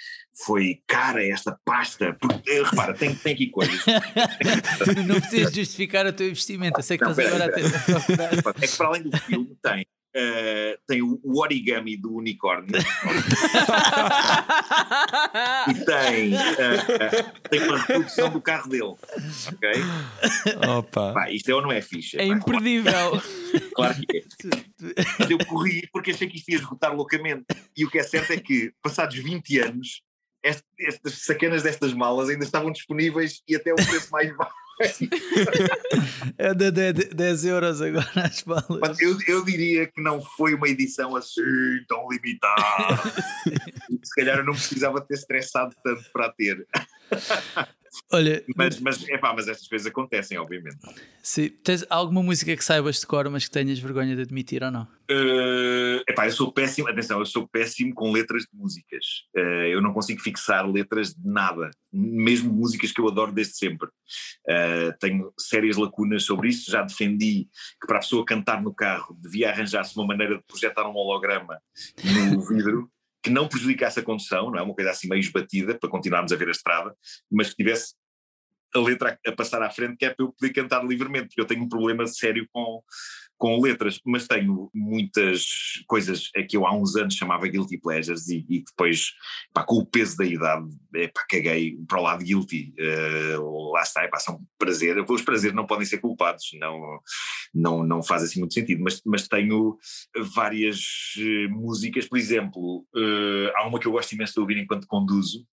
foi cara esta pasta, porque, repara, tem, tem aqui coisas. (laughs) não precisas justificar o teu investimento. Eu sei que Não, estás agora a pera, tentar procurar. (laughs) É que para além do filme tem, eh, tem o, o origami do unicórnio (laughs) e tem, eh, tem uma reprodução do carro dele. Ok? Opa. Pá, isto é ou não é ficha? É Pá, imperdível. Claro que é. Mas eu corri porque achei que isto ia esgotar loucamente. E o que é certo é que, passados 20 anos, est- estas sacanas destas malas ainda estavam disponíveis e até o preço mais baixo. É de 10 euros agora as balas. Eu, eu diria que não foi uma edição assim tão limitada. (laughs) Se calhar eu não precisava ter estressado tanto para ter. Olha, Mas, mas, epá, mas estas coisas acontecem, obviamente. se tens alguma música que saibas de cor, mas que tenhas vergonha de admitir ou não? Uh, epá, eu sou péssimo, atenção, eu sou péssimo com letras de músicas. Uh, eu não consigo fixar letras de nada, mesmo músicas que eu adoro desde sempre. Uh, tenho sérias lacunas sobre isso. Já defendi que para a pessoa cantar no carro devia arranjar-se uma maneira de projetar um holograma no vidro que não prejudicasse a condução, não é? Uma coisa assim meio esbatida para continuarmos a ver a estrada, mas que tivesse a letra a, passar à frente, que é para eu poder cantar livremente, porque eu tenho um problema sério com, com letras, mas tenho muitas coisas é que eu há uns anos chamava guilty pleasures e, e depois, pá, com o peso da idade, é, pá, caguei para o lado guilty. Eh, lá está, é, pá, são prazer. Os prazeres não podem ser culpados, não, não, não faz assim muito sentido, mas, mas tenho várias eh, músicas, por exemplo, eh, há uma que eu gosto imenso de ouvir enquanto conduzo,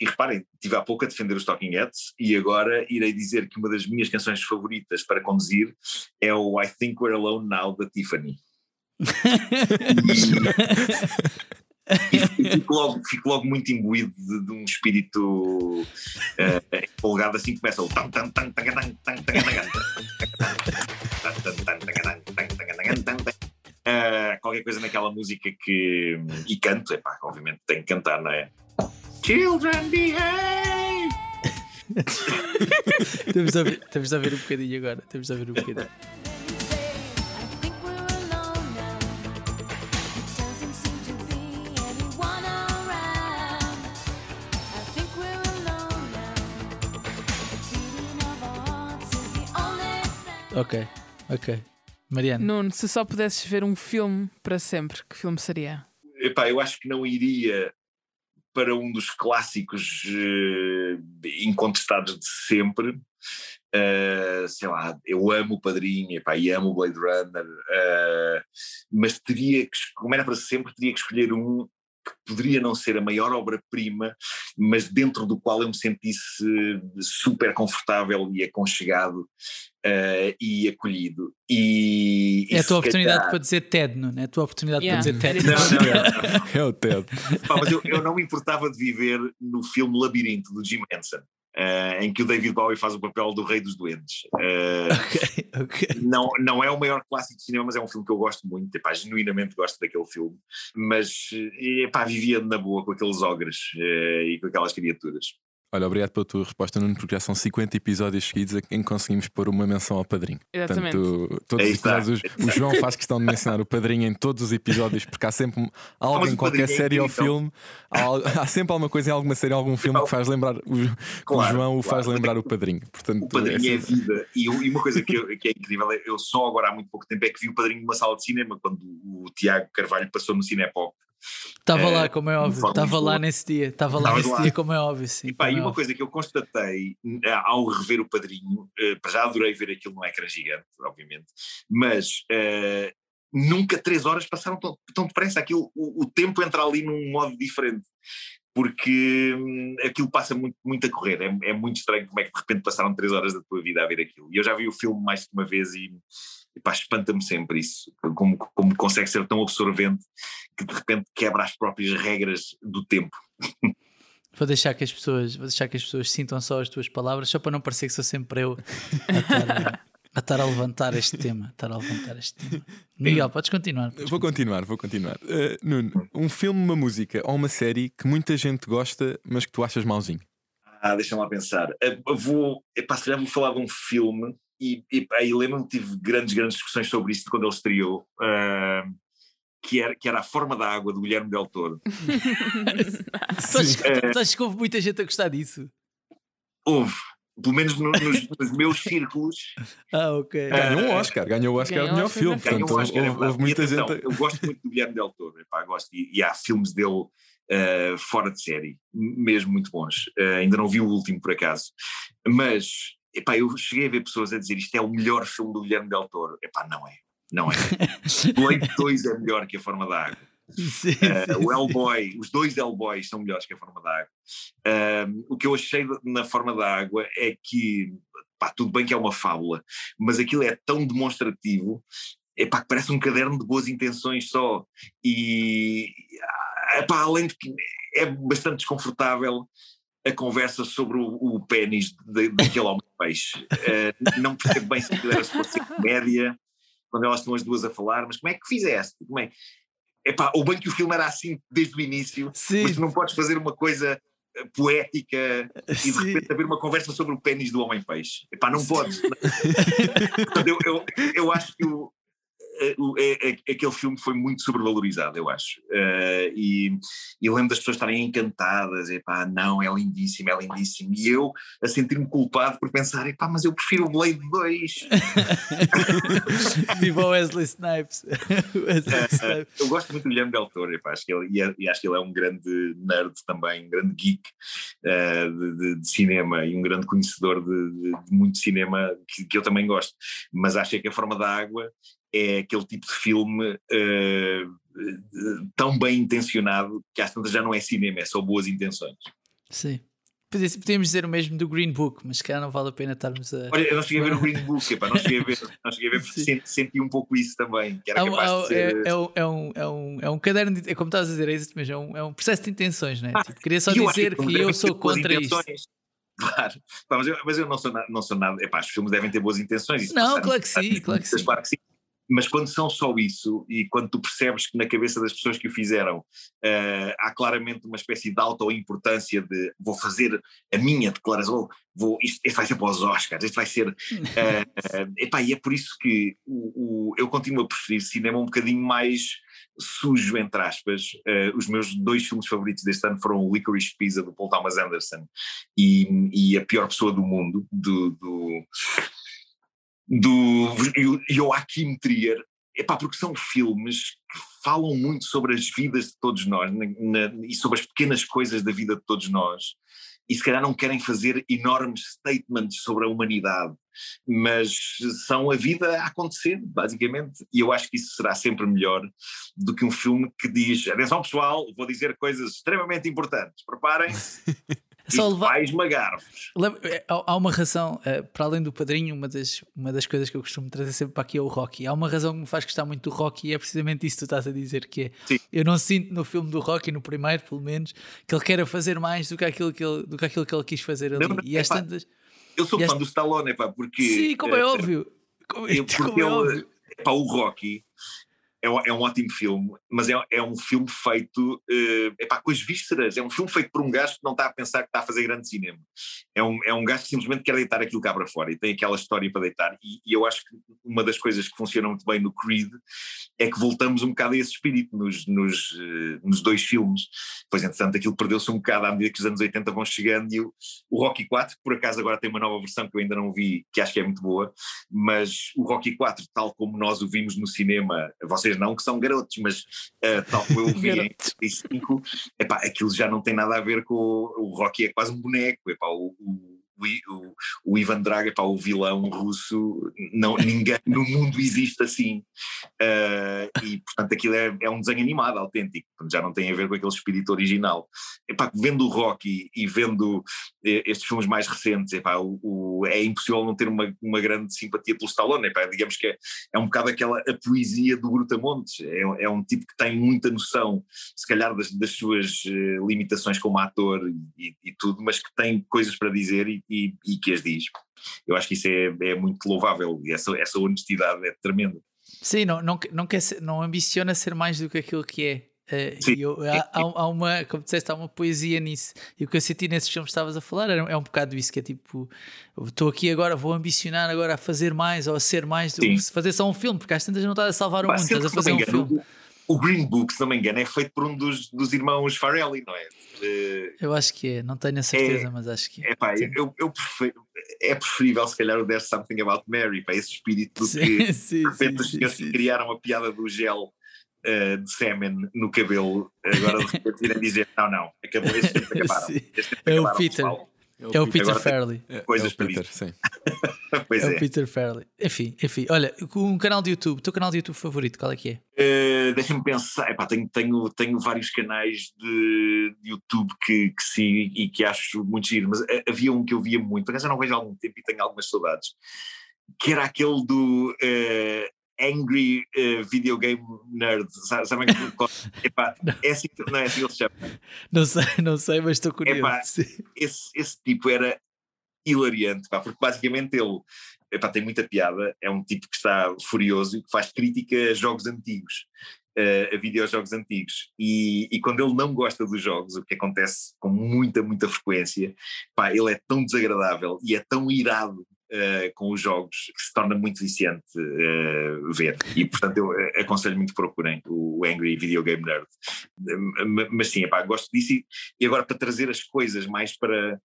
e reparem, estive há pouco a defender os Talking Heads e agora irei dizer que uma das minhas canções favoritas para conduzir é o I Think We're Alone Now da Tiffany. E, e fico, logo, fico logo muito imbuído de, de um espírito eh, empolgado assim começa o Uh, qualquer coisa naquela música que. E canto, obviamente tenho que cantar, não é? Children behave! (laughs) temos, a ver, temos a ver um bocadinho agora. Temos a ver um bocadinho. Ok, ok. Mariana. Nuno, se só pudesses ver um filme para sempre, que filme seria? Epá, eu acho que não iria para um dos clássicos eh, incontestados de sempre. Eh, sei lá, eu amo o Padrinho epá, e amo o Blade Runner, eh, mas teria que, como era para sempre, teria que escolher um que poderia não ser a maior obra-prima, mas dentro do qual eu me sentisse super confortável e aconchegado eh, e acolhido. E, é a tua oportunidade calhar- para dizer TED, não é? a tua oportunidade Yeah. para dizer TED. Não, não, não. É (laughs) o Ted. Pá, mas eu, eu não me importava de viver no filme Labirinto, do Jim Henson, eh, em que o David Bowie faz o papel do Rei dos Duendes. Eh, Ok, ok. não, não é o maior clássico de cinema, mas é um filme que eu gosto muito, epá, genuinamente gosto daquele filme. Mas eh, epá, vivia na boa com aqueles ogres eh, e com aquelas criaturas. Olha, obrigado pela tua resposta, Nuno, porque já são 50 episódios seguidos em que conseguimos pôr uma menção ao padrinho. Exatamente. Portanto, todos Aí os está. episódios, o João faz questão de mencionar o padrinho em todos os episódios, porque há sempre algo em qualquer é série ou incrível. filme, há, há sempre alguma coisa em alguma série, algum filme que faz lembrar o, que o Claro, João o faz claro. lembrar o padrinho. Portanto, O Padrinho é sempre- vida. E, e uma coisa que, eu- que é incrível, é, eu só agora há muito pouco tempo é que vi o Padrinho numa sala de cinema, quando o Tiago Carvalho passou no Cinepop. Estava lá, como é óbvio. Estava lá nesse dia. Estava lá nesse lá. dia, como é óbvio. Sim, E, pá, e é uma óbvio. coisa que eu constatei eh, ao rever o Padrinho, eh, já adorei ver aquilo no ecrã gigante, obviamente, mas eh, nunca três horas passaram tão, tão depressa. Aquilo, o, o tempo entra ali num modo diferente. Porque hum, aquilo passa muito, muito a correr, é, é muito estranho como é que de repente passaram três horas da tua vida a ver aquilo. E eu já vi o filme mais de uma vez e epá, espanta-me sempre isso, como, como consegue ser tão absorvente que de repente quebra as próprias regras do tempo. (laughs) Vou deixar que as pessoas, vou deixar que as pessoas sintam só as tuas palavras, só para não parecer que sou sempre eu a estar a, a, estar a levantar este tema. a Estar a levantar este tema. Miguel, podes continuar. podes Vou continuar, vou continuar. Uh, Nuno, um filme, uma música ou uma série que muita gente gosta, mas que tu achas mauzinho. Ah, deixa-me lá pensar. Eu vou, epá, se calhar vou falar de um filme e, e aí lembro-me que tive grandes, grandes discussões sobre isto quando ele estreou, ah, que, era, que era A Forma da Água, do Guilherme Del Toro. Tu achas, tu achas que houve muita gente a gostar disso? Houve, pelo menos no- nos, nos meus círculos, Ah, ok. Ganhou um Oscar, ganhou o Oscar Ganhou de melhor filme. Portanto, um Oscar, é houve, houve muita atenção, gente. Eu gosto muito do Guilherme Del Toro, epá, gosto, e, e há filmes dele ah, fora de série, mesmo muito bons. Ah, ainda não vi o último, por acaso. Mas, epá, eu cheguei a ver pessoas a dizer isto é o melhor filme do Guilherme Del Toro. Epá, não é. Não é. (laughs) Blade 2 é melhor que A Forma da Água. Sim, Uh, sim, o Hellboy, os dois Hellboys são melhores que a forma da água. Um, o que eu achei na forma da água é que, pá, tudo bem que é uma fábula, mas aquilo é tão demonstrativo, é pá, que parece um caderno de boas intenções só. E, ah, pá, além de que é bastante desconfortável a conversa sobre o, o pênis de- daquele homem-peixe. Uh, não percebo bem se aquilo era suposto ser comédia, quando elas estão as duas a falar, mas como é que fizeste? Como é? Epá, ou bem que o filme era assim desde o início, Sim, mas tu não podes fazer uma coisa eh, poética e de sim. repente haver uma conversa sobre o pênis do homem-peixe. Epá, não podes. (laughs) Portanto, eu, eu, eu acho que o, o- é- é- aquele filme foi muito sobrevalorizado, eu acho. Eh, e, e eu lembro das pessoas estarem encantadas, epá, não, é lindíssimo, é lindíssimo. E eu a sentir-me culpado por pensar, epá, mas eu prefiro o Blade 2. Viva o Wesley Snipes. (laughs) Wesley Snipes. Eu gosto muito do Guilherme Del Toro, epá, acho que ele, e, é- e acho que ele é um grande nerd também, um grande geek eh, de, de- de cinema e um grande conhecedor de, de- de muito cinema que, que eu também gosto. Mas acho que A Forma da Água é aquele tipo de filme eh, tão bem intencionado que às tantas já não é cinema, é só boas intenções. Sim. Podia- Podíamos dizer o mesmo do Green Book, mas se calhar não vale a pena estarmos a. Olha, eu não cheguei a ver o Green Book, epá, não cheguei a ver, não cheguei a ver porque senti, senti um pouco isso também, que era Há um- capaz há de um- ser... é, é um, é, um, é, um, é um caderno, de, é como estavas a dizer, é isso mesmo, é um, é um processo de intenções, não é? Ah, Tipo, queria só dizer que filmes eu sou contra intenções. (laughs) Claro, mas, eu, mas eu não sou, na- não sou nada. Epá, os filmes devem ter boas intenções. isso Não, claro que (laughs) sim, claro que sim. claro que sim. Mas quando são só isso, e quando tu percebes que na cabeça das pessoas que o fizeram eh, há claramente uma espécie de auto-importância de vou fazer a minha declaração, vou, isto, este vai ser para os Oscars, este vai ser. eh, (laughs) eh, epá, e é por isso que o, o- eu continuo a preferir cinema um bocadinho mais sujo, entre aspas. Eh, os meus dois filmes favoritos deste ano foram o Licorice Pizza, do Paul Thomas Anderson, e, e A Pior Pessoa do Mundo, do, do, do Jo- Joachim Trier. Epá, porque são filmes que falam muito sobre as vidas de todos nós na- na- e sobre as pequenas coisas da vida de todos nós. E se calhar não querem fazer enormes statements sobre a humanidade, mas são a vida a acontecer, basicamente. E eu acho que isso será sempre melhor do que um filme que diz: atenção pessoal, vou dizer coisas extremamente importantes, preparem-se, (laughs) Só levar- vai esmagar-vos. É, Há uma razão, eh, para além do padrinho, uma das, uma das coisas que eu costumo trazer sempre para aqui é o Rocky. Há uma razão que me faz gostar muito do Rocky e é precisamente isso que tu estás a dizer: que é Sim. eu não sinto no filme do Rocky, no primeiro pelo menos, que ele queira fazer mais do que aquilo que ele, do que aquilo que ele quis fazer ali. Não, não, e às tantas. Eu sou fã esta- do Stallone, pá, porque. Sim, como é eh, óbvio. Como, eu- como é ele- óbvio. Pá, o Rocky é, é um ótimo filme, mas é, é um filme feito eh, epá, com as vísceras. É um filme feito por um gajo que não está a pensar que está a fazer grande cinema. É um, é um gajo que simplesmente quer deitar aquilo cá para fora e tem aquela história para deitar. E, e eu acho que uma das coisas que funciona muito bem no Creed é que voltamos um bocado a esse espírito nos, nos, eh, nos dois filmes. Pois, entretanto, aquilo perdeu-se um bocado à medida que os anos 80 vão chegando e o, o Rocky 4, por acaso agora tem uma nova versão que eu ainda não vi, que acho que é muito boa, mas o Rocky 4, tal como nós o vimos no cinema, vocês não que são garotos, mas eh, tal como eu (laughs) vi em Garotos. 85, epá, aquilo já não tem nada a ver com o, o Rocky, é quase um boneco, epá, o, o, o, o, Ivan Drago, epá, o vilão russo, não, ninguém no (laughs) mundo existe assim. Uh, e portanto aquilo é, é um desenho animado autêntico, já não tem a ver com aquele espírito original. Epá, vendo o Rocky e vendo eh, estes filmes mais recentes, epá, o, o- é impossível não ter uma, uma grande simpatia pelo Stallone. Epá, digamos que é, é um bocado aquela a poesia do Brutamontes. É, é um tipo que tem muita noção, se calhar, das, das suas eh, limitações como ator e, e tudo, mas que tem coisas para dizer e, e- e que as diz. Eu acho que isso é, é muito louvável e essa, essa honestidade é tremenda. Sim, não, não, não, quer ser- não ambiciona ser mais do que aquilo que é. Sim. e eu- há, há- uma, como disseste, há uma poesia nisso. E o que eu senti nesses filmes que estavas a falar era, é um bocado isso, que é tipo, estou aqui agora, vou ambicionar agora a fazer mais ou a ser mais do Sim. que fazer só um filme, porque às tantas não estás a salvar o mundo, estás a fazer um engano, filme. O, Green Book, se não me engano, é feito por um dos, dos irmãos Farelli, não é? Eh, Eu acho que é, não tenho a certeza, mas acho que é. Eu, eu prefiro, é preferível se calhar o There's Something About Mary, para esse espírito do que Sim, (laughs) sim, de repente sim, os sim, senhores sim. criaram a piada do gel eh, de sêmen no cabelo, agora de repente irem dizer não, não, acabou, estes tempos (laughs) acabaram. Sim. Estes tempos É o Peter. pessoal. É o Peter Farley. É, Coisas é o Peter, sim. (laughs) Pois É é. o Peter Farley. Enfim, enfim. Olha, com um canal de YouTube, o teu canal de YouTube favorito, qual é que é? Eh, Deixa-me pensar, Epá, tenho, tenho, tenho vários canais de, de YouTube que, que sigo e que acho muito giro, mas eh, havia um que eu via muito, por acaso eu não vejo há algum tempo e tenho algumas saudades, que era aquele do eh, Angry eh, Video Game Nerd, Sa- sabem que (laughs) epá, é assim, não é assim que ele se chama. Não sei, não sei, mas estou curioso. Epá. Esse, esse tipo era hilariante, pá, porque basicamente ele epá, tem muita piada, é um tipo que está furioso e que faz crítica a jogos antigos, eh, a videojogos antigos. E, e quando ele não gosta dos jogos, o que acontece com muita, muita frequência, pá, ele é tão desagradável e é tão irado. Eh, com os jogos que se torna muito viciante eh, ver. E portanto eu eh, aconselho muito que procurem o Angry Video Game Nerd. Eh, ma- mas sim, epá, gosto disso. E, e agora para trazer as coisas mais para,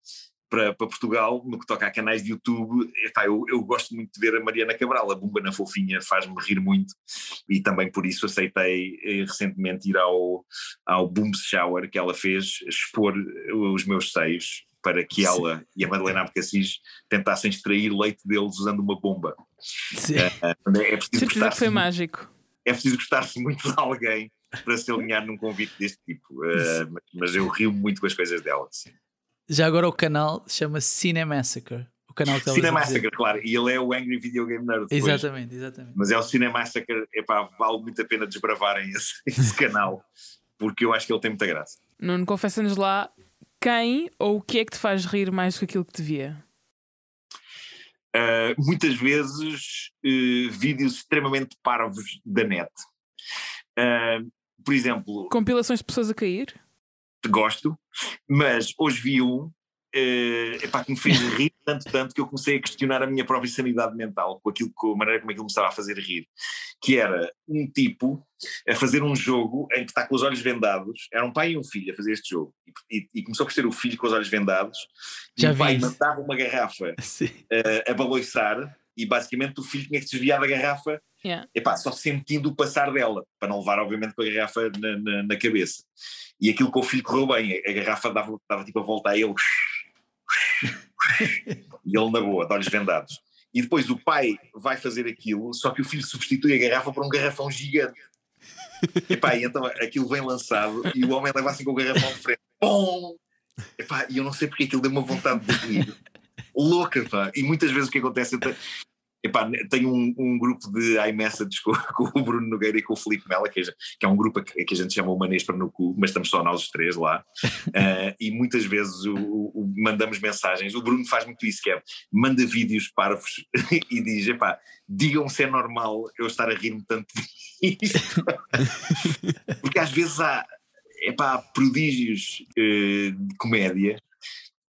para, para Portugal, no que toca a canais de YouTube, eu, eu gosto muito de ver a Mariana Cabral, a Bumba na Fofinha faz-me rir muito. E também por isso aceitei eh, recentemente ir ao, ao Boom Shower que ela fez, expor os meus seios para que Sim. ela e a Madalena Abcacis tentassem extrair leite deles usando uma bomba. Sim. É preciso que gostar-se foi muito- mágico. é preciso gostar-se muito de alguém para se alinhar num convite deste tipo. Eh, mas- eu rio muito com as coisas dela. sim. Já agora o canal chama-se Cinemassacre. O canal que. Cinemassacre, claro, e ele é o Angry Video Game Nerd. depois. Exatamente, exatamente. Mas é o Cinemassacre, epá, vale muito a pena desbravarem esse, (laughs) esse canal, porque eu acho que ele tem muita graça. Nuno, confessa-nos lá quem ou o que é que te faz rir mais do que aquilo que te via. Uh, muitas vezes uh, vídeos extremamente parvos da net. Uh, por exemplo, Compilações de pessoas a cair? gosto, mas hoje vi um eh, epá, que me fez rir tanto, tanto que eu comecei a questionar a minha própria sanidade mental com, aquilo, com a maneira como aquilo me estava a fazer rir. Que era um tipo a fazer um jogo em que está com os olhos vendados, era um pai e um filho a fazer este jogo, e, e- e começou por ser o filho com os olhos vendados, Já e o pai vi. mandava uma garrafa (laughs) eh, a baloiçar, e basicamente o filho tinha que se desviar da garrafa Yeah. epá, só sentindo o passar dela, para não levar, obviamente, com a garrafa na, na, na cabeça. E aquilo com o filho correu bem, a, a garrafa dava, dava tipo a volta a ele, (laughs) e ele na boa, de olhos vendados. E depois o pai vai fazer aquilo, só que o filho substitui a garrafa por um garrafão gigante. Epá, e então aquilo vem lançado e o homem leva assim com o garrafão de frente. Pum! Epá, e eu não sei porque aquilo deu uma vontade de rir. Louca, pá. E muitas vezes o que acontece epá, tenho um, um grupo de iMessages com, (laughs) com o Bruno Nogueira e com o Felipe Mela, que, é- que é um grupo que, que a gente chama o Manês para no cu, mas estamos só nós os três lá. Ah, (laughs) e muitas vezes o- o- mandamos mensagens. O Bruno faz muito isso, que é manda vídeos parvos (laughs) e diz: epá, digam se é normal eu estar a rir-me tanto disto. Porque às vezes há, epá, prodígios eh, de comédia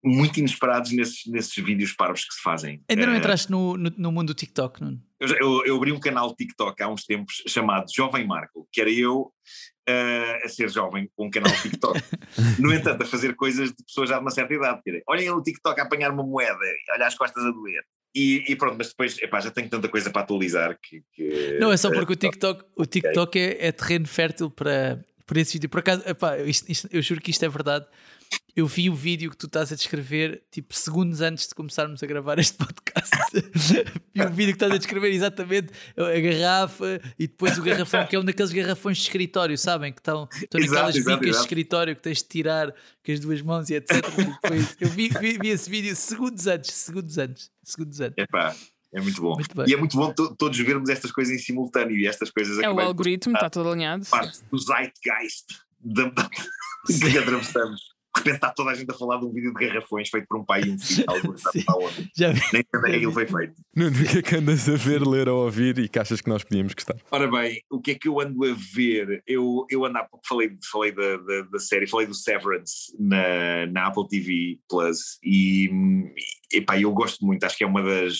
muito inesperados nesses, nesses vídeos parvos que se fazem. Ainda não Eh, entraste no, no, no mundo do TikTok, Nuno? eu, eu- eu abri um canal de TikTok há uns tempos chamado Jovem Marco, que era eu eh, a ser jovem com um canal de TikTok. (laughs) no entanto, a fazer coisas de pessoas já de uma certa idade. dizer, Olhem no TikTok a apanhar uma moeda, olha as costas a doer. E, e pronto, mas depois epá, já tenho tanta coisa para atualizar que. que, Não, é só porque o TikTok, o TikTok é, é terreno fértil para, por esse vídeo. Por acaso, epá, isto- isto- eu juro que isto é verdade. Eu vi o vídeo que tu estás a descrever, tipo, segundos antes de começarmos a gravar este podcast. (laughs) vi o vídeo que estás a descrever exatamente a garrafa e depois o garrafão, que é um daqueles garrafões de escritório, sabem? Que estão, estão naquelas exato, bicas de escritório que tens de tirar com as duas mãos e etc. E depois, eu vi, vi- vi esse vídeo segundos antes, segundos antes, segundos antes. Epá, é muito bom. Muito bem. e é muito bom to- todos vermos estas coisas em simultâneo e estas coisas É o algoritmo, está todo alinhado. parte do zeitgeist da, da, (laughs) que atravessamos. De repente está toda a gente a falar de um vídeo de garrafões feito por um pai e um filho. (laughs) Já vi. Nem sei é que aquilo foi feito. Nuno, o que é que andas a ver, ler ou ouvir e que achas que nós podíamos gostar? Ora bem, o que é que eu ando a ver? Eu, eu ando há pouco, falei, falei da, da, da série, falei do Severance na, na Apple TV Plus e, e epá, eu gosto muito, acho que é uma das.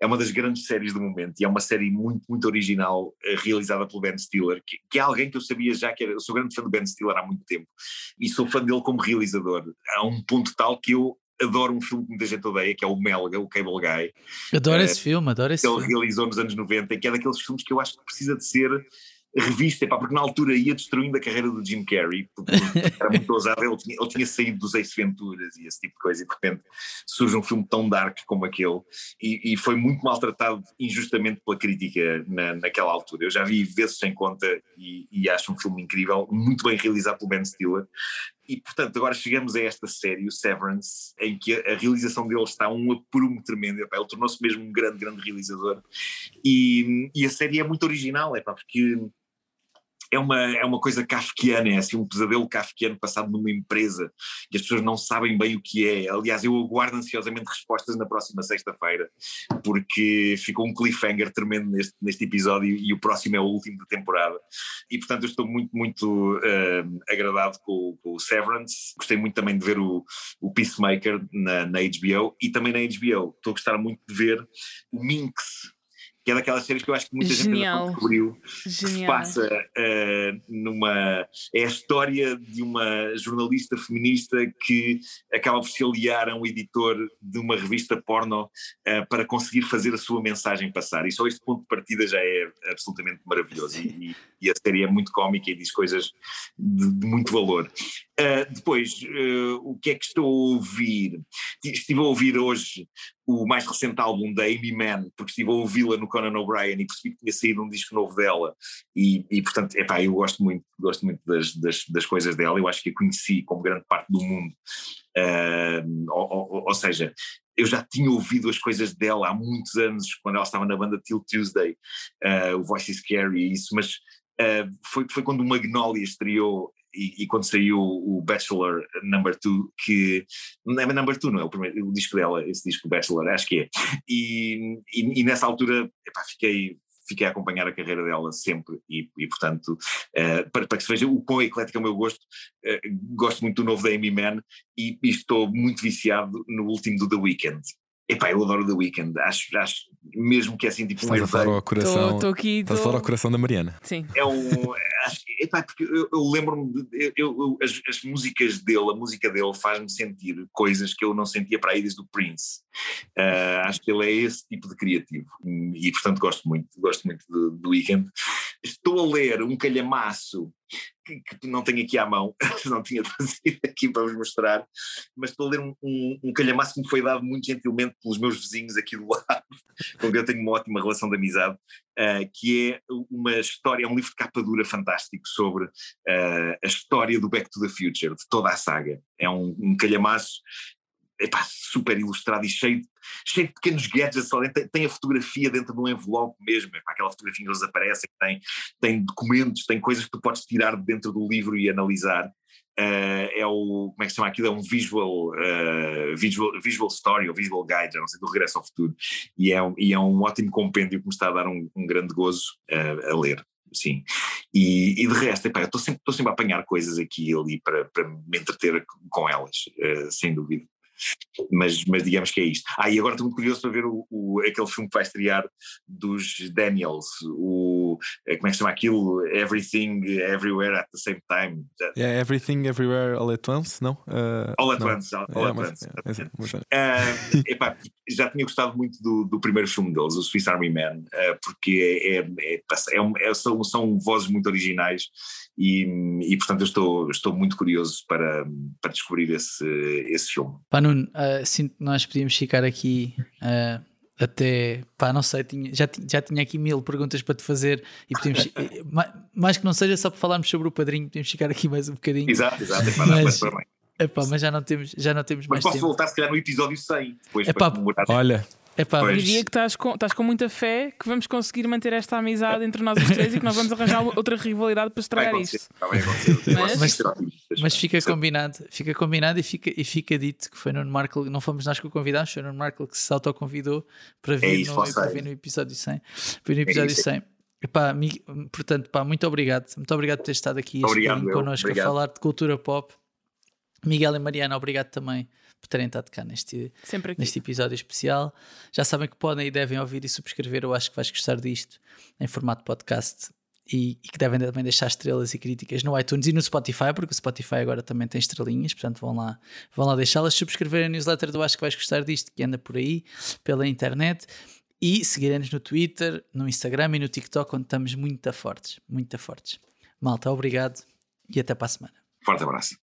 É uma das grandes séries do momento e é uma série muito, muito original, eh, realizada pelo Ben Stiller, que, que é alguém que eu sabia já que era. Eu sou grande fã do Ben Stiller há muito tempo e sou fã dele como realizador, a um ponto tal que eu adoro um filme que muita gente odeia, que é o Melga, o Cable Guy, Adoro É, esse filme, adoro esse que ele filme. realizou nos anos 90, que é daqueles filmes que eu acho que precisa de ser revista, epá, porque na altura ia destruindo a carreira do Jim Carrey, porque era muito ousado, ele tinha, ele tinha saído dos Ace Venturas e esse tipo de coisa, e de repente surge um filme tão dark como aquele, e, e foi muito maltratado injustamente pela crítica na, naquela altura. Eu já vi vezes sem conta e, e acho um filme incrível, muito bem realizado pelo Ben Stiller, e portanto agora chegamos a esta série, o Severance, em que a, realização dele está um aprumo tremendo, epá, ele tornou-se mesmo um grande, grande realizador, e, e a série é muito original, epá, porque é uma, é uma coisa kafkiana, é assim um pesadelo kafkiano passado numa empresa que as pessoas não sabem bem o que é. Aliás, eu aguardo ansiosamente respostas na próxima sexta-feira, porque ficou um cliffhanger tremendo neste, neste episódio e o próximo é o último da temporada. E portanto eu estou muito, muito eh, agradado com, com o Severance. Gostei muito também de ver o, o Peacemaker na, na HBO e também na HBO. Estou a gostar muito de ver o Minx. Que é daquelas séries que eu acho que muita gente ainda Genial. não descobriu que se Genial. passa eh, numa. É a história de uma jornalista feminista que acaba por se aliar a um editor de uma revista porno eh, para conseguir fazer a sua mensagem passar. E só este ponto de partida já é absolutamente maravilhoso. E, e- a série é muito cómica e diz coisas de, de muito valor. Eh, depois, eh, o que é que estou a ouvir? Estive a ouvir hoje o mais recente álbum da Amy Mann, porque estive a ouvi-la no Conan O'Brien e percebi que tinha saído um disco novo dela e, e portanto, epá, eu gosto muito, gosto muito das, das, das coisas dela, eu acho que a conheci como grande parte do mundo, Ah, ou, ou- ou seja, eu já tinha ouvido as coisas dela há muitos anos, quando ela estava na banda Till Tuesday, ah, o Voice is Scary e isso, mas ah, foi, foi quando o Magnolia estreou e, e quando saiu o Bachelor Number 2, que não é Number 2, não é o primeiro, o disco dela, esse disco Bachelor, acho que é. E, e, e nessa altura, epá, fiquei, fiquei a acompanhar a carreira dela sempre e, e portanto, eh, para, para que se veja o quão eclético é o meu gosto, eh, gosto muito do novo da Amy Mann e, e estou muito viciado no último do The Weeknd. Epá, eu adoro The Weeknd, acho, acho mesmo que é assim tipo um Estás a falar ao coração. Estou aqui. Estás a falar tô- ao coração da Mariana. Sim. É um. Acho que, epá, porque eu, eu lembro-me. de- Eu, eu- as, as músicas dele, a música dele faz-me sentir coisas que eu não sentia para aí desde o Prince. Ah, acho que ele é esse tipo de criativo e, portanto, gosto muito, gosto muito do, do Weekend. Estou a ler um calhamaço que, que não tenho aqui à mão, (laughs) não tinha (laughs) trazido aqui para vos mostrar, mas estou a ler um, um, um calhamaço que me foi dado muito gentilmente pelos meus vizinhos aqui do (laughs) lado, com quem eu tenho uma ótima relação de amizade. Uh, que é uma história, é um livro de capa dura fantástico sobre uh, a história do Back to the Future, de toda a saga. É um, um calhamaço epá, super ilustrado e cheio, cheio de pequenos gadgets, tem, tem a fotografia dentro de um envelope mesmo, epá, aquela fotografia que eles aparecem, tem, tem documentos, tem coisas que tu podes tirar de dentro do livro e analisar. Uh, é o, como é que se chama aquilo? É um visual, uh, visual, visual story ou visual guide, já não sei, do Regresso ao Futuro. E é, um- e é um ótimo compêndio que me está a dar um, um grande gozo uh, a ler. Sim, e, e de resto, epá, eu estou sempre, sempre a apanhar coisas aqui e ali para, para me entreter com elas, uh, sem dúvida. Mas, mas digamos que é isto. Ah, e agora estou muito curioso para ver o, o- aquele filme que vai estrear dos Daniels, o, eh, como é que se chama aquilo? Everything, Everywhere at the Same Time. Yeah, everything, everywhere, all at once, não? Uh, All at não. once, all, É, all at mas- once. é, Ah, (laughs) epá, já tinha gostado muito do, do primeiro filme deles, o Swiss Army Man, ah, porque é, é, é, é um- é- são, são vozes muito originais e, e portanto eu estou, estou muito curioso para, para descobrir esse, esse filme. Pá, Nuno, ah, sinto que nós podíamos ficar aqui ah, até, pá, não sei, tinha- já, já tinha aqui mil perguntas para te fazer e podíamos, eh, ma- mais que não seja só para falarmos sobre o padrinho, podíamos ficar aqui mais um bocadinho. Exato, exato, Mas- para bem. Epá, mas já não temos, já não temos Mas mais posso tempo. voltar se calhar no episódio 100, depois Epá, para comemorar. Olha, Epá, Pois. mas- Diria que estás com, estás com muita fé que vamos conseguir manter esta amizade entre nós os três e que nós vamos arranjar (laughs) outra rivalidade para estragar isto. Mas- otimistas. Mas fica combinado, fica combinado e fica, e fica dito que foi Nuno Marco, não fomos nós que o convidámos, foi Nuno Marco que se autoconvidou para vir, isso, no, para vir no episódio 100. Vir no episódio isso. 100. Epá, mi- portanto, pá, muito obrigado. Muito obrigado por ter estado aqui este Obrigado, eu. connosco Obrigado. a falar de cultura pop. Miguel e Mariana, obrigado também por terem estado cá neste, neste episódio especial. Já sabem que podem e devem ouvir e subscrever. Eu acho que vais gostar disto em formato podcast e, e que devem também deixar estrelas e críticas no iTunes e no Spotify, porque o Spotify agora também tem estrelinhas, portanto vão lá, vão lá deixá-las. Subscrever a newsletter do Acho que vais gostar disto, que anda por aí pela internet. E seguirem-nos no Twitter, no Instagram e no TikTok, onde estamos muito fortes, muito fortes. Malta, obrigado e até para a semana. Forte abraço.